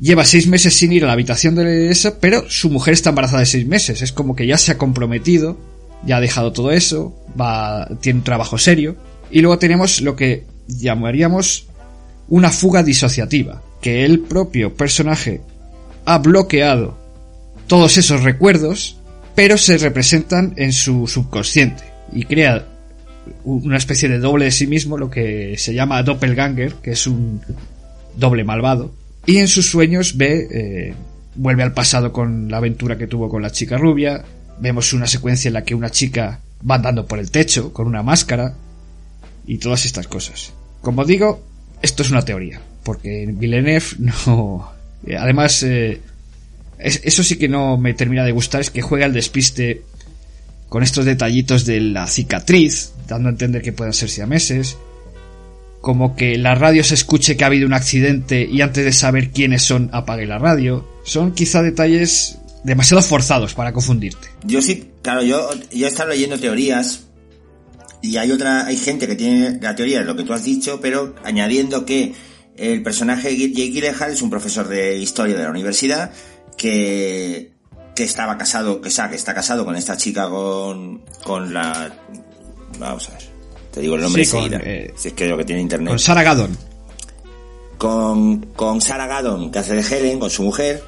lleva seis meses sin ir a la habitación de esa, pero su mujer está embarazada de seis meses. Es como que ya se ha comprometido, ya ha dejado todo eso, va, tiene un trabajo serio. Y luego tenemos lo que llamaríamos una fuga disociativa, que el propio personaje ha bloqueado todos esos recuerdos, pero se representan en su subconsciente y crea una especie de doble de sí mismo, lo que se llama doppelganger, que es un doble malvado, y en sus sueños ve, eh, vuelve al pasado con la aventura que tuvo con la chica rubia, vemos una secuencia en la que una chica va andando por el techo con una máscara, y todas estas cosas. Como digo, esto es una teoría, porque Villeneuve no... eh, Además, eh, es- eso sí que no me termina de gustar, es que juega el despiste con estos detallitos de la cicatriz, dando a entender que pueden ser siameses, como que la radio se escuche que ha habido un accidente y antes de saber quiénes son apague la radio. Son quizá detalles demasiado forzados para confundirte. Yo sí, claro, yo, yo he estado leyendo teorías y hay otra, hay gente que tiene la teoría de lo que tú has dicho, pero añadiendo que el personaje de Jake Gyllenhaal es un profesor de historia de la universidad que, que estaba casado, que, está, que está casado con esta chica con, con la, vamos a ver, te digo el nombre Sí, con, eh, si es que lo que tiene internet Con Sarah Gadon. con, con Sarah Gadon, que hace de Helen, con su mujer,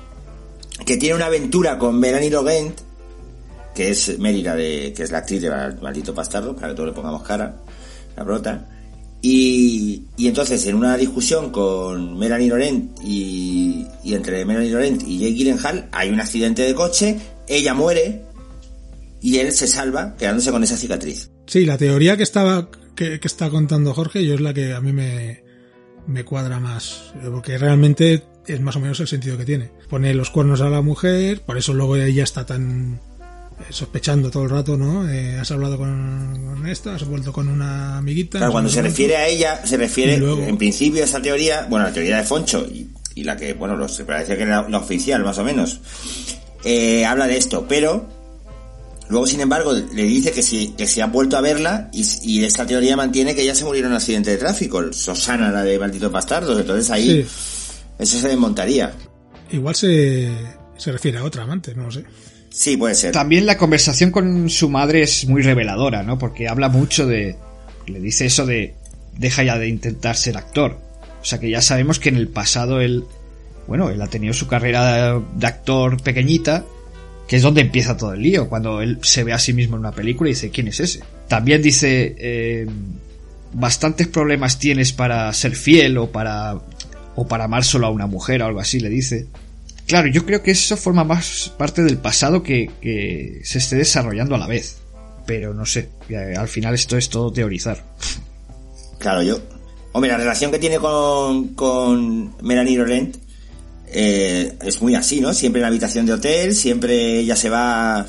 que tiene una aventura con Melanie Logent, que es Mérida, de, que es la actriz de Mal- Maldito Bastardo, para que todos le pongamos cara, la prota. Y, y entonces, en una discusión con Melanie Laurent y, y entre Melanie Laurent y Jake Gyllenhaal, hay un accidente de coche, ella muere y él se salva quedándose con esa cicatriz. Sí, la teoría que estaba que, que está contando Jorge, yo es la que a mí me, me cuadra más, porque realmente es más o menos el sentido que tiene. Pone los cuernos a la mujer, por eso luego ella está tan eh, sospechando todo el rato, ¿no? Eh, has hablado con, con esta, has vuelto con una amiguita. Claro, cuando se refiere a ella, se refiere, luego- en principio, a esa teoría, bueno, la teoría de Foncho, y, y la que, bueno, los, parece que la, la oficial, más o menos, eh, habla de esto, pero luego, sin embargo, le dice que si, que si ha vuelto a verla, y, y esta teoría mantiene que ella se murió en un accidente de tráfico, Susana, la de Malditos Bastardos, entonces ahí, Sí, eso se desmontaría. igual se, se refiere a otra amante, no lo sé. Sí, puede ser. También la conversación con su madre es muy reveladora, ¿no? Porque habla mucho de... Le dice eso de... Deja ya de intentar ser actor. O sea que ya sabemos que en el pasado él... Bueno, él ha tenido su carrera de actor pequeñita que es donde empieza todo el lío, cuando él se ve a sí mismo en una película y dice, ¿quién es ese? También dice, eh, bastantes problemas tienes para ser fiel o para, o para amar solo a una mujer o algo así, le dice. Claro, yo creo que eso forma más parte del pasado que, que se esté desarrollando a la vez. Pero no sé, al final esto es todo teorizar. Claro, yo. Hombre, la relación que tiene con, con Melanie Laurent eh, es muy así, ¿no? Siempre en la habitación de hotel, siempre ella se va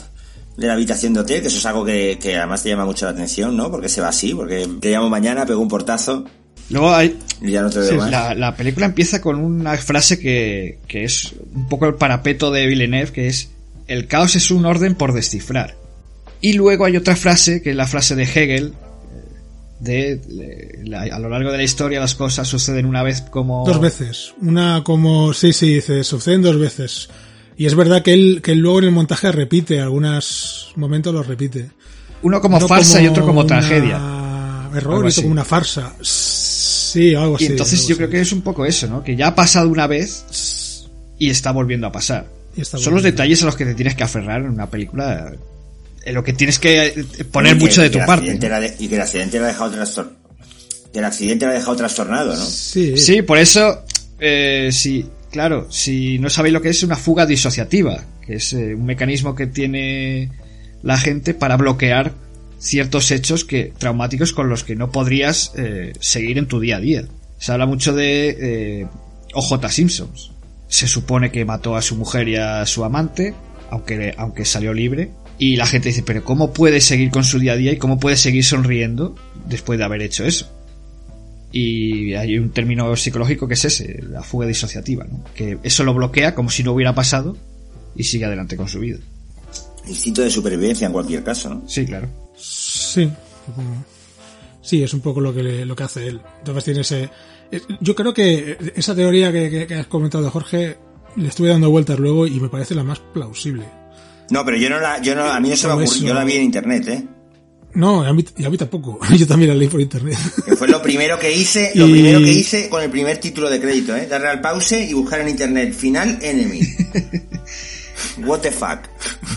de la habitación de hotel, que eso es algo que, que además te llama mucho la atención, ¿no? Porque se va así, porque te llamo mañana, pego un portazo Luego hay, y ya no te veo Sí, más. la, la película empieza con una frase que, que es un poco el parapeto de Villeneuve, que es el caos es un orden por descifrar. Y luego hay otra frase, que es la frase de Hegel, de la- a lo largo de la historia las cosas suceden una vez como... Dos veces. Una como, sí, sí, dice, suceden dos veces. Y es verdad que él, que él luego en el montaje repite, algunos momentos los repite. Uno como farsa y otro como una tragedia. Error y otro como una farsa. Sí, algo así. Y entonces yo así. creo que es un poco eso, ¿no? Que ya ha pasado una vez y está volviendo a pasar. Son los detalles a los que te tienes que aferrar en una película, lo que tienes que eh, poner Y que- mucho de que tu parte. y que el accidente lo ha dejado trastornado. Que el accidente lo ha dejado trastornado, ¿no? Sí, Sí, por eso, eh, sí, claro, si no sabéis lo que es una fuga disociativa, que es eh, un mecanismo que tiene la gente para bloquear ciertos hechos que traumáticos con los que no podrías eh, seguir en tu día a día. Se habla mucho de eh, OJ Simpsons. Se supone que mató a su mujer y a su amante, aunque, aunque salió libre. Y la gente dice, pero ¿cómo puede seguir con su día a día y cómo puede seguir sonriendo después de haber hecho eso? Y hay un término psicológico que es ese, la fuga disociativa, ¿no? Que eso lo bloquea como si no hubiera pasado y sigue adelante con su vida. Instinto de supervivencia en cualquier caso, ¿no? Sí, claro. Sí. Sí, es un poco lo que, le- lo que hace él. Entonces tiene ese... eh, Yo creo que esa teoría que, que- que has comentado, Jorge, le estuve dando vueltas luego y me parece la más plausible. No, pero yo no la, yo no, a mí no se me Como ocurrió, eso. yo la vi en internet, ¿eh? No, a mí, y a mí tampoco. Yo también la leí por internet. Que fue lo primero que hice, lo Y- primero que hice con el primer título de crédito, ¿eh? Darle al pause y buscar en internet final enemy. What the fuck.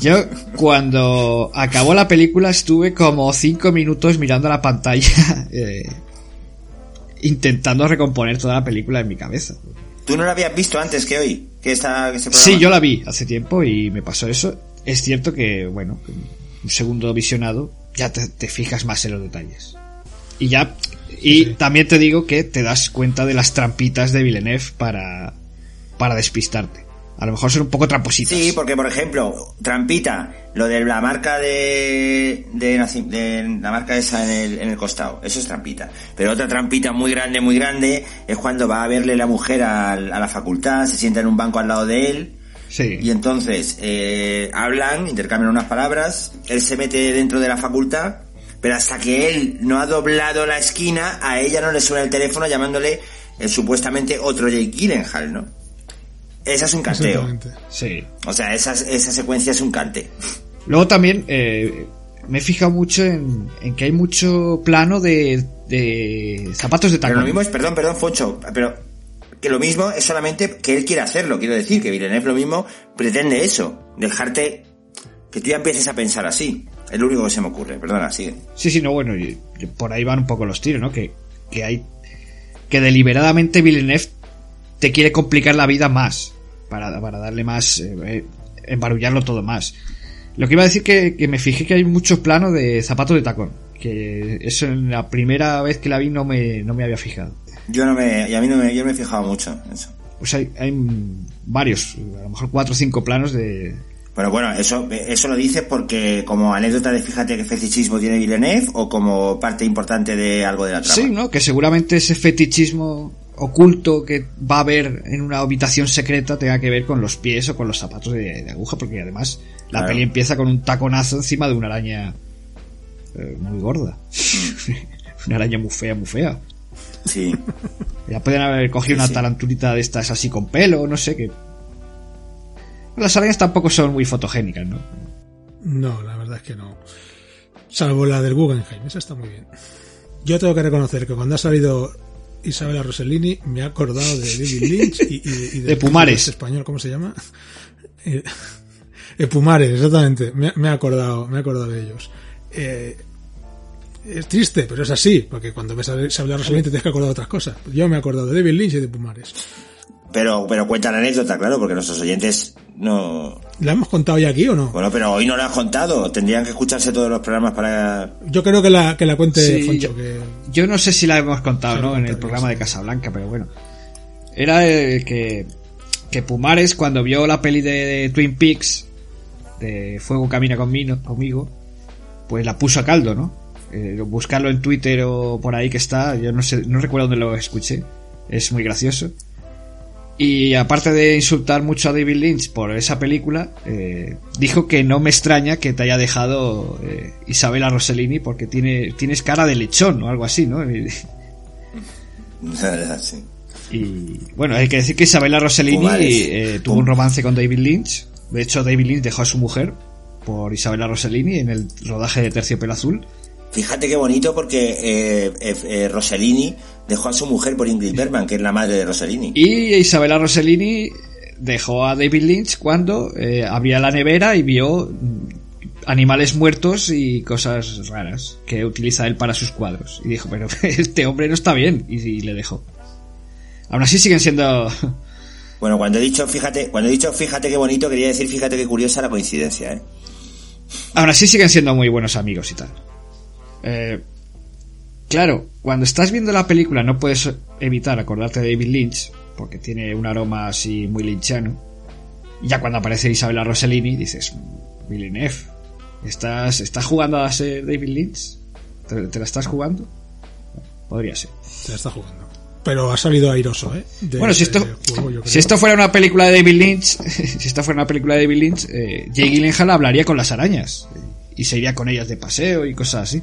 Yo, cuando acabó la película, estuve como cinco minutos mirando la pantalla, eh, intentando recomponer toda la película en mi cabeza. ¿Tú no la habías visto antes que hoy? Que esta, que este? Sí, yo la vi hace tiempo y me pasó eso. Es cierto que, bueno, un segundo visionado ya te, te fijas más en los detalles. Y ya, y Sí. también te digo que te das cuenta de las trampitas de Villeneuve para, para despistarte. A lo mejor son un poco trampositas. Sí, porque por ejemplo, trampita, lo de la marca de, de, de la marca esa en el, en el costado, eso es trampita. Pero otra trampita muy grande, muy grande, es cuando va a verle la mujer a, la facultad, se sienta en un banco al lado de él, Sí. y entonces eh, hablan, intercambian unas palabras, él se mete dentro de la facultad, pero hasta que él no ha doblado la esquina, a ella no le suena el teléfono llamándole eh, supuestamente otro Jake Gyllenhaal, ¿no? Esa es un canteo. Sí. O sea, esa, esa secuencia es un cante. Luego también eh, me he fijado mucho en, en que hay mucho plano de, de zapatos de Pero tacón. lo mismo es, perdón, perdón, Foncho, pero que lo mismo es solamente que él quiere hacerlo. Quiero decir que Villeneuve lo mismo pretende eso, dejarte que tú ya empieces a pensar así. Es lo único que se me ocurre. Perdona, sigue. Sí, sí, no, bueno, y- y por ahí van un poco los tiros, ¿no? Que, que hay. Que deliberadamente Villeneuve te quiere complicar la vida más. Para, para darle más. eh, eh, embarullarlo todo más. Lo que iba a decir que, que me fijé que hay muchos planos de zapatos de tacón. Que eso en la primera vez que la vi no me, no me había fijado. Yo no me, y a mí no me, yo me he fijado mucho en eso. Pues hay, hay varios, a lo mejor cuatro o cinco planos de. Pero bueno, eso, eso lo dices porque como anécdota de fíjate que fetichismo tiene Villeneuve o como parte importante de algo de la trama. Sí, ¿no? Que seguramente ese fetichismo oculto que va a haber en una habitación secreta tenga que ver con los pies o con los zapatos de, de aguja, porque además la Claro. peli empieza con un taconazo encima de una araña eh, muy gorda. Mm. una araña muy fea, muy fea. Sí. Ya pueden haber cogido Sí, una sí. de estas así con pelo, no sé qué. Las arañas tampoco son muy fotogénicas, ¿no? No, la verdad es que no. Salvo la del Guggenheim, esa está muy bien. Yo tengo que reconocer que cuando ha salido Isabela Rossellini me he acordado de David Lynch y, y- y De Pumares. español, ¿cómo se llama? Eh, Eh, Pumares, exactamente. Me, me he acordado, me he acordado de ellos. Eh, es triste, pero es así, porque cuando ves a Isabel Rossellini te tienes que acordar de otras cosas. Yo me he acordado de David Lynch y de Pumares. Pero, pero cuenta la anécdota, claro, porque nuestros oyentes no... ¿La hemos contado ya aquí o no? Bueno, pero hoy no la has contado. Tendrían que escucharse todos los programas para... Yo creo que la, que la cuente Sí, Foncho. yo, que... yo no sé si la hemos contado, Sí, ¿no? En el programa de Casablanca, pero bueno. Era eh, que, que Pumares, cuando vio la peli de, de Twin Peaks, de Fuego Camina conmigo, conmigo, pues la puso a caldo, ¿no? Eh, buscarlo en Twitter o por ahí que está, yo no sé, no recuerdo dónde lo escuché. Es muy gracioso. Y aparte de insultar mucho a David Lynch por esa película, eh, dijo que no me extraña que te haya dejado eh, Isabela Rossellini porque tiene, tienes cara de lechón o algo así, ¿no? Y, Sí. y, bueno, hay que decir que Isabela Rossellini eh, tuvo un romance con David Lynch. De hecho, David Lynch dejó a su mujer por Isabela Rossellini en el rodaje de Terciopelo Azul. Fíjate qué bonito porque eh, eh, eh, Rossellini dejó a su mujer por Ingrid Bergman, que es la madre de Rossellini. Y Isabela Rossellini dejó a David Lynch cuando eh, abría la nevera y vio animales muertos y cosas raras que utiliza él para sus cuadros. Y dijo, pero este hombre no está bien. Y, y le dejó. Aún así siguen siendo... Bueno, cuando he dicho, fíjate, cuando he dicho, fíjate qué bonito, quería decir, fíjate qué curiosa la coincidencia, ¿eh? Aún así siguen siendo muy buenos amigos y tal. Eh, claro, cuando estás viendo la película no puedes evitar acordarte de David Lynch, porque tiene un aroma así muy lynchiano. Y ya cuando aparece Isabella Rossellini dices, Villeneuve, ¿estás, ¿estás jugando a ser David Lynch? ¿Te, te la estás jugando? Podría ser. Se la está jugando. Pero ha salido airoso, ¿eh? De- Bueno, si esto, juego, si esto fuera una película de David Lynch, si esta fuera una película de David Lynch, eh, Jake Gyllenhaal hablaría con las arañas eh, y se iría con ellas de paseo y cosas así.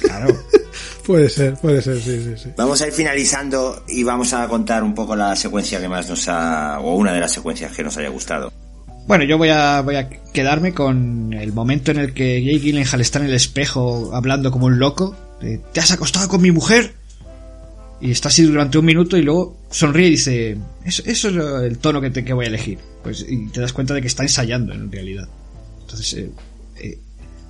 Claro. Puede ser, puede ser, sí, sí, sí. Vamos a ir finalizando y vamos a contar un poco la secuencia que más nos ha, o una de las secuencias que nos haya gustado. Bueno, yo voy a, voy a quedarme con el momento en el que Jake Gyllenhaal está en el espejo hablando como un loco. de, ¿Te has acostado con mi mujer? Y está así durante un minuto y luego sonríe y dice, eso, eso es el tono que, te, que voy a elegir. Pues, y te das cuenta de que está ensayando en realidad. Entonces, eh, eh,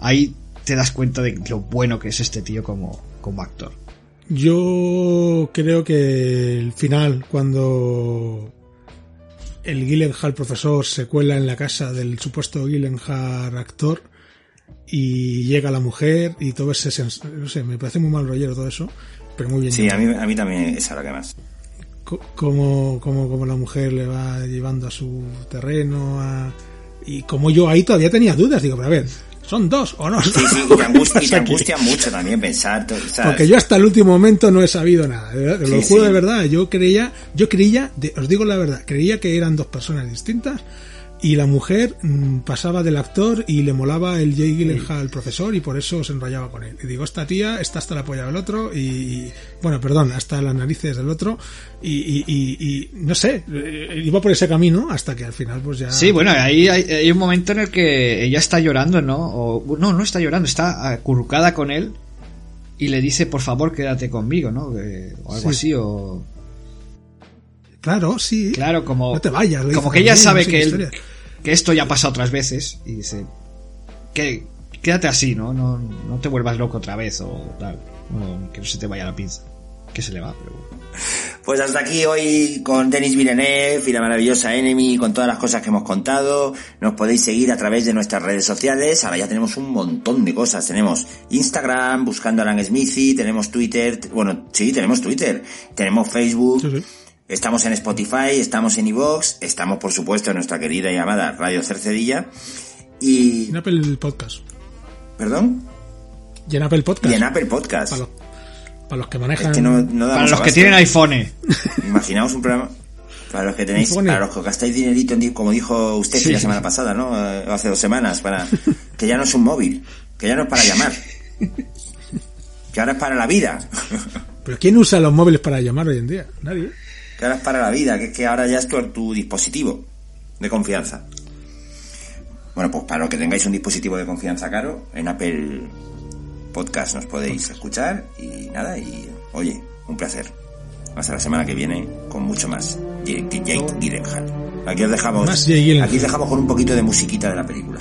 ahí te das cuenta de lo bueno que es este tío como, como actor. Yo creo que el final, cuando el Gyllenhaal profesor se cuela en la casa del supuesto Gyllenhaal actor y llega la mujer y todo ese sens- no sé, me parece muy mal rollero todo eso, pero muy bien. Sí, a mí, a mí también es a lo que más. Co- como, como, como la mujer le va llevando a su terreno a- y como yo ahí todavía tenía dudas, digo, pero a ver, ¿son dos o no? Sí, sí, y te angustia, y te mucho también pensar. to- ¿sabes? Porque yo hasta el último momento no he sabido nada. lo Sí, juro sí. de verdad. Yo creía, yo creía, de- os digo la verdad, creía que eran dos personas distintas y la mujer mm, pasaba del actor y le molaba el Jay Gyllenhaal al profesor y por eso se enrollaba con él. Y digo, esta tía está hasta la polla del otro y, y- bueno, perdón, hasta las narices del otro y, y- y- y no sé, eh, iba por ese camino hasta que al final pues ya... Sí, bueno, ahí hay, hay un momento en el que ella está llorando, ¿no? O, no, no está llorando, está acurrucada con él y le dice, por favor, quédate conmigo, ¿no? Eh, o algo Sí. así, o... Claro, sí. Claro, como... No te vayas. Como que ella sabe que, él- historia. Que esto ya ha pasado otras veces y dice, que quédate así, ¿no? No, no te vuelvas loco otra vez o tal. No, que no se te vaya la pinza. Que se le va, pero bueno. Pues hasta aquí hoy con Denis Villeneuve y la maravillosa Enemy, con todas las cosas que hemos contado. Nos podéis seguir a través de nuestras redes sociales. Ahora ya tenemos un montón de cosas. Tenemos Instagram, buscando a Alan Smithy, tenemos Twitter, bueno, sí, tenemos Twitter, tenemos Facebook, Sí, sí. Estamos en Spotify, estamos en iVoox, estamos por supuesto en nuestra querida y amada Radio Cercedilla. Y... En Apple Podcast. ¿Perdón? Y en Apple Podcast. Y en Apple Podcast. Para los, para los que manejan... Es que no, no damos Para los que tienen iPhone. Imaginaos un programa para los que tenéis, iPhone. para los que gastáis dinerito, como dijo usted Sí. la semana pasada, ¿no? Eh, Hace dos semanas, para que ya no es un móvil, que ya no es para llamar, que ahora es para la vida, Pero ¿quién usa los móviles para llamar hoy en día? Nadie. Que ahora es para la vida, que, que ahora ya es tu, tu dispositivo de confianza. Bueno, pues para los que tengáis un dispositivo de confianza caro, en Apple Podcast nos podéis escuchar y nada, y oye, un placer. Hasta la semana que viene con mucho más. Jake, Jake Gyllenhaal. Aquí os dejamos. Más. Aquí os dejamos con un poquito de musiquita de la película.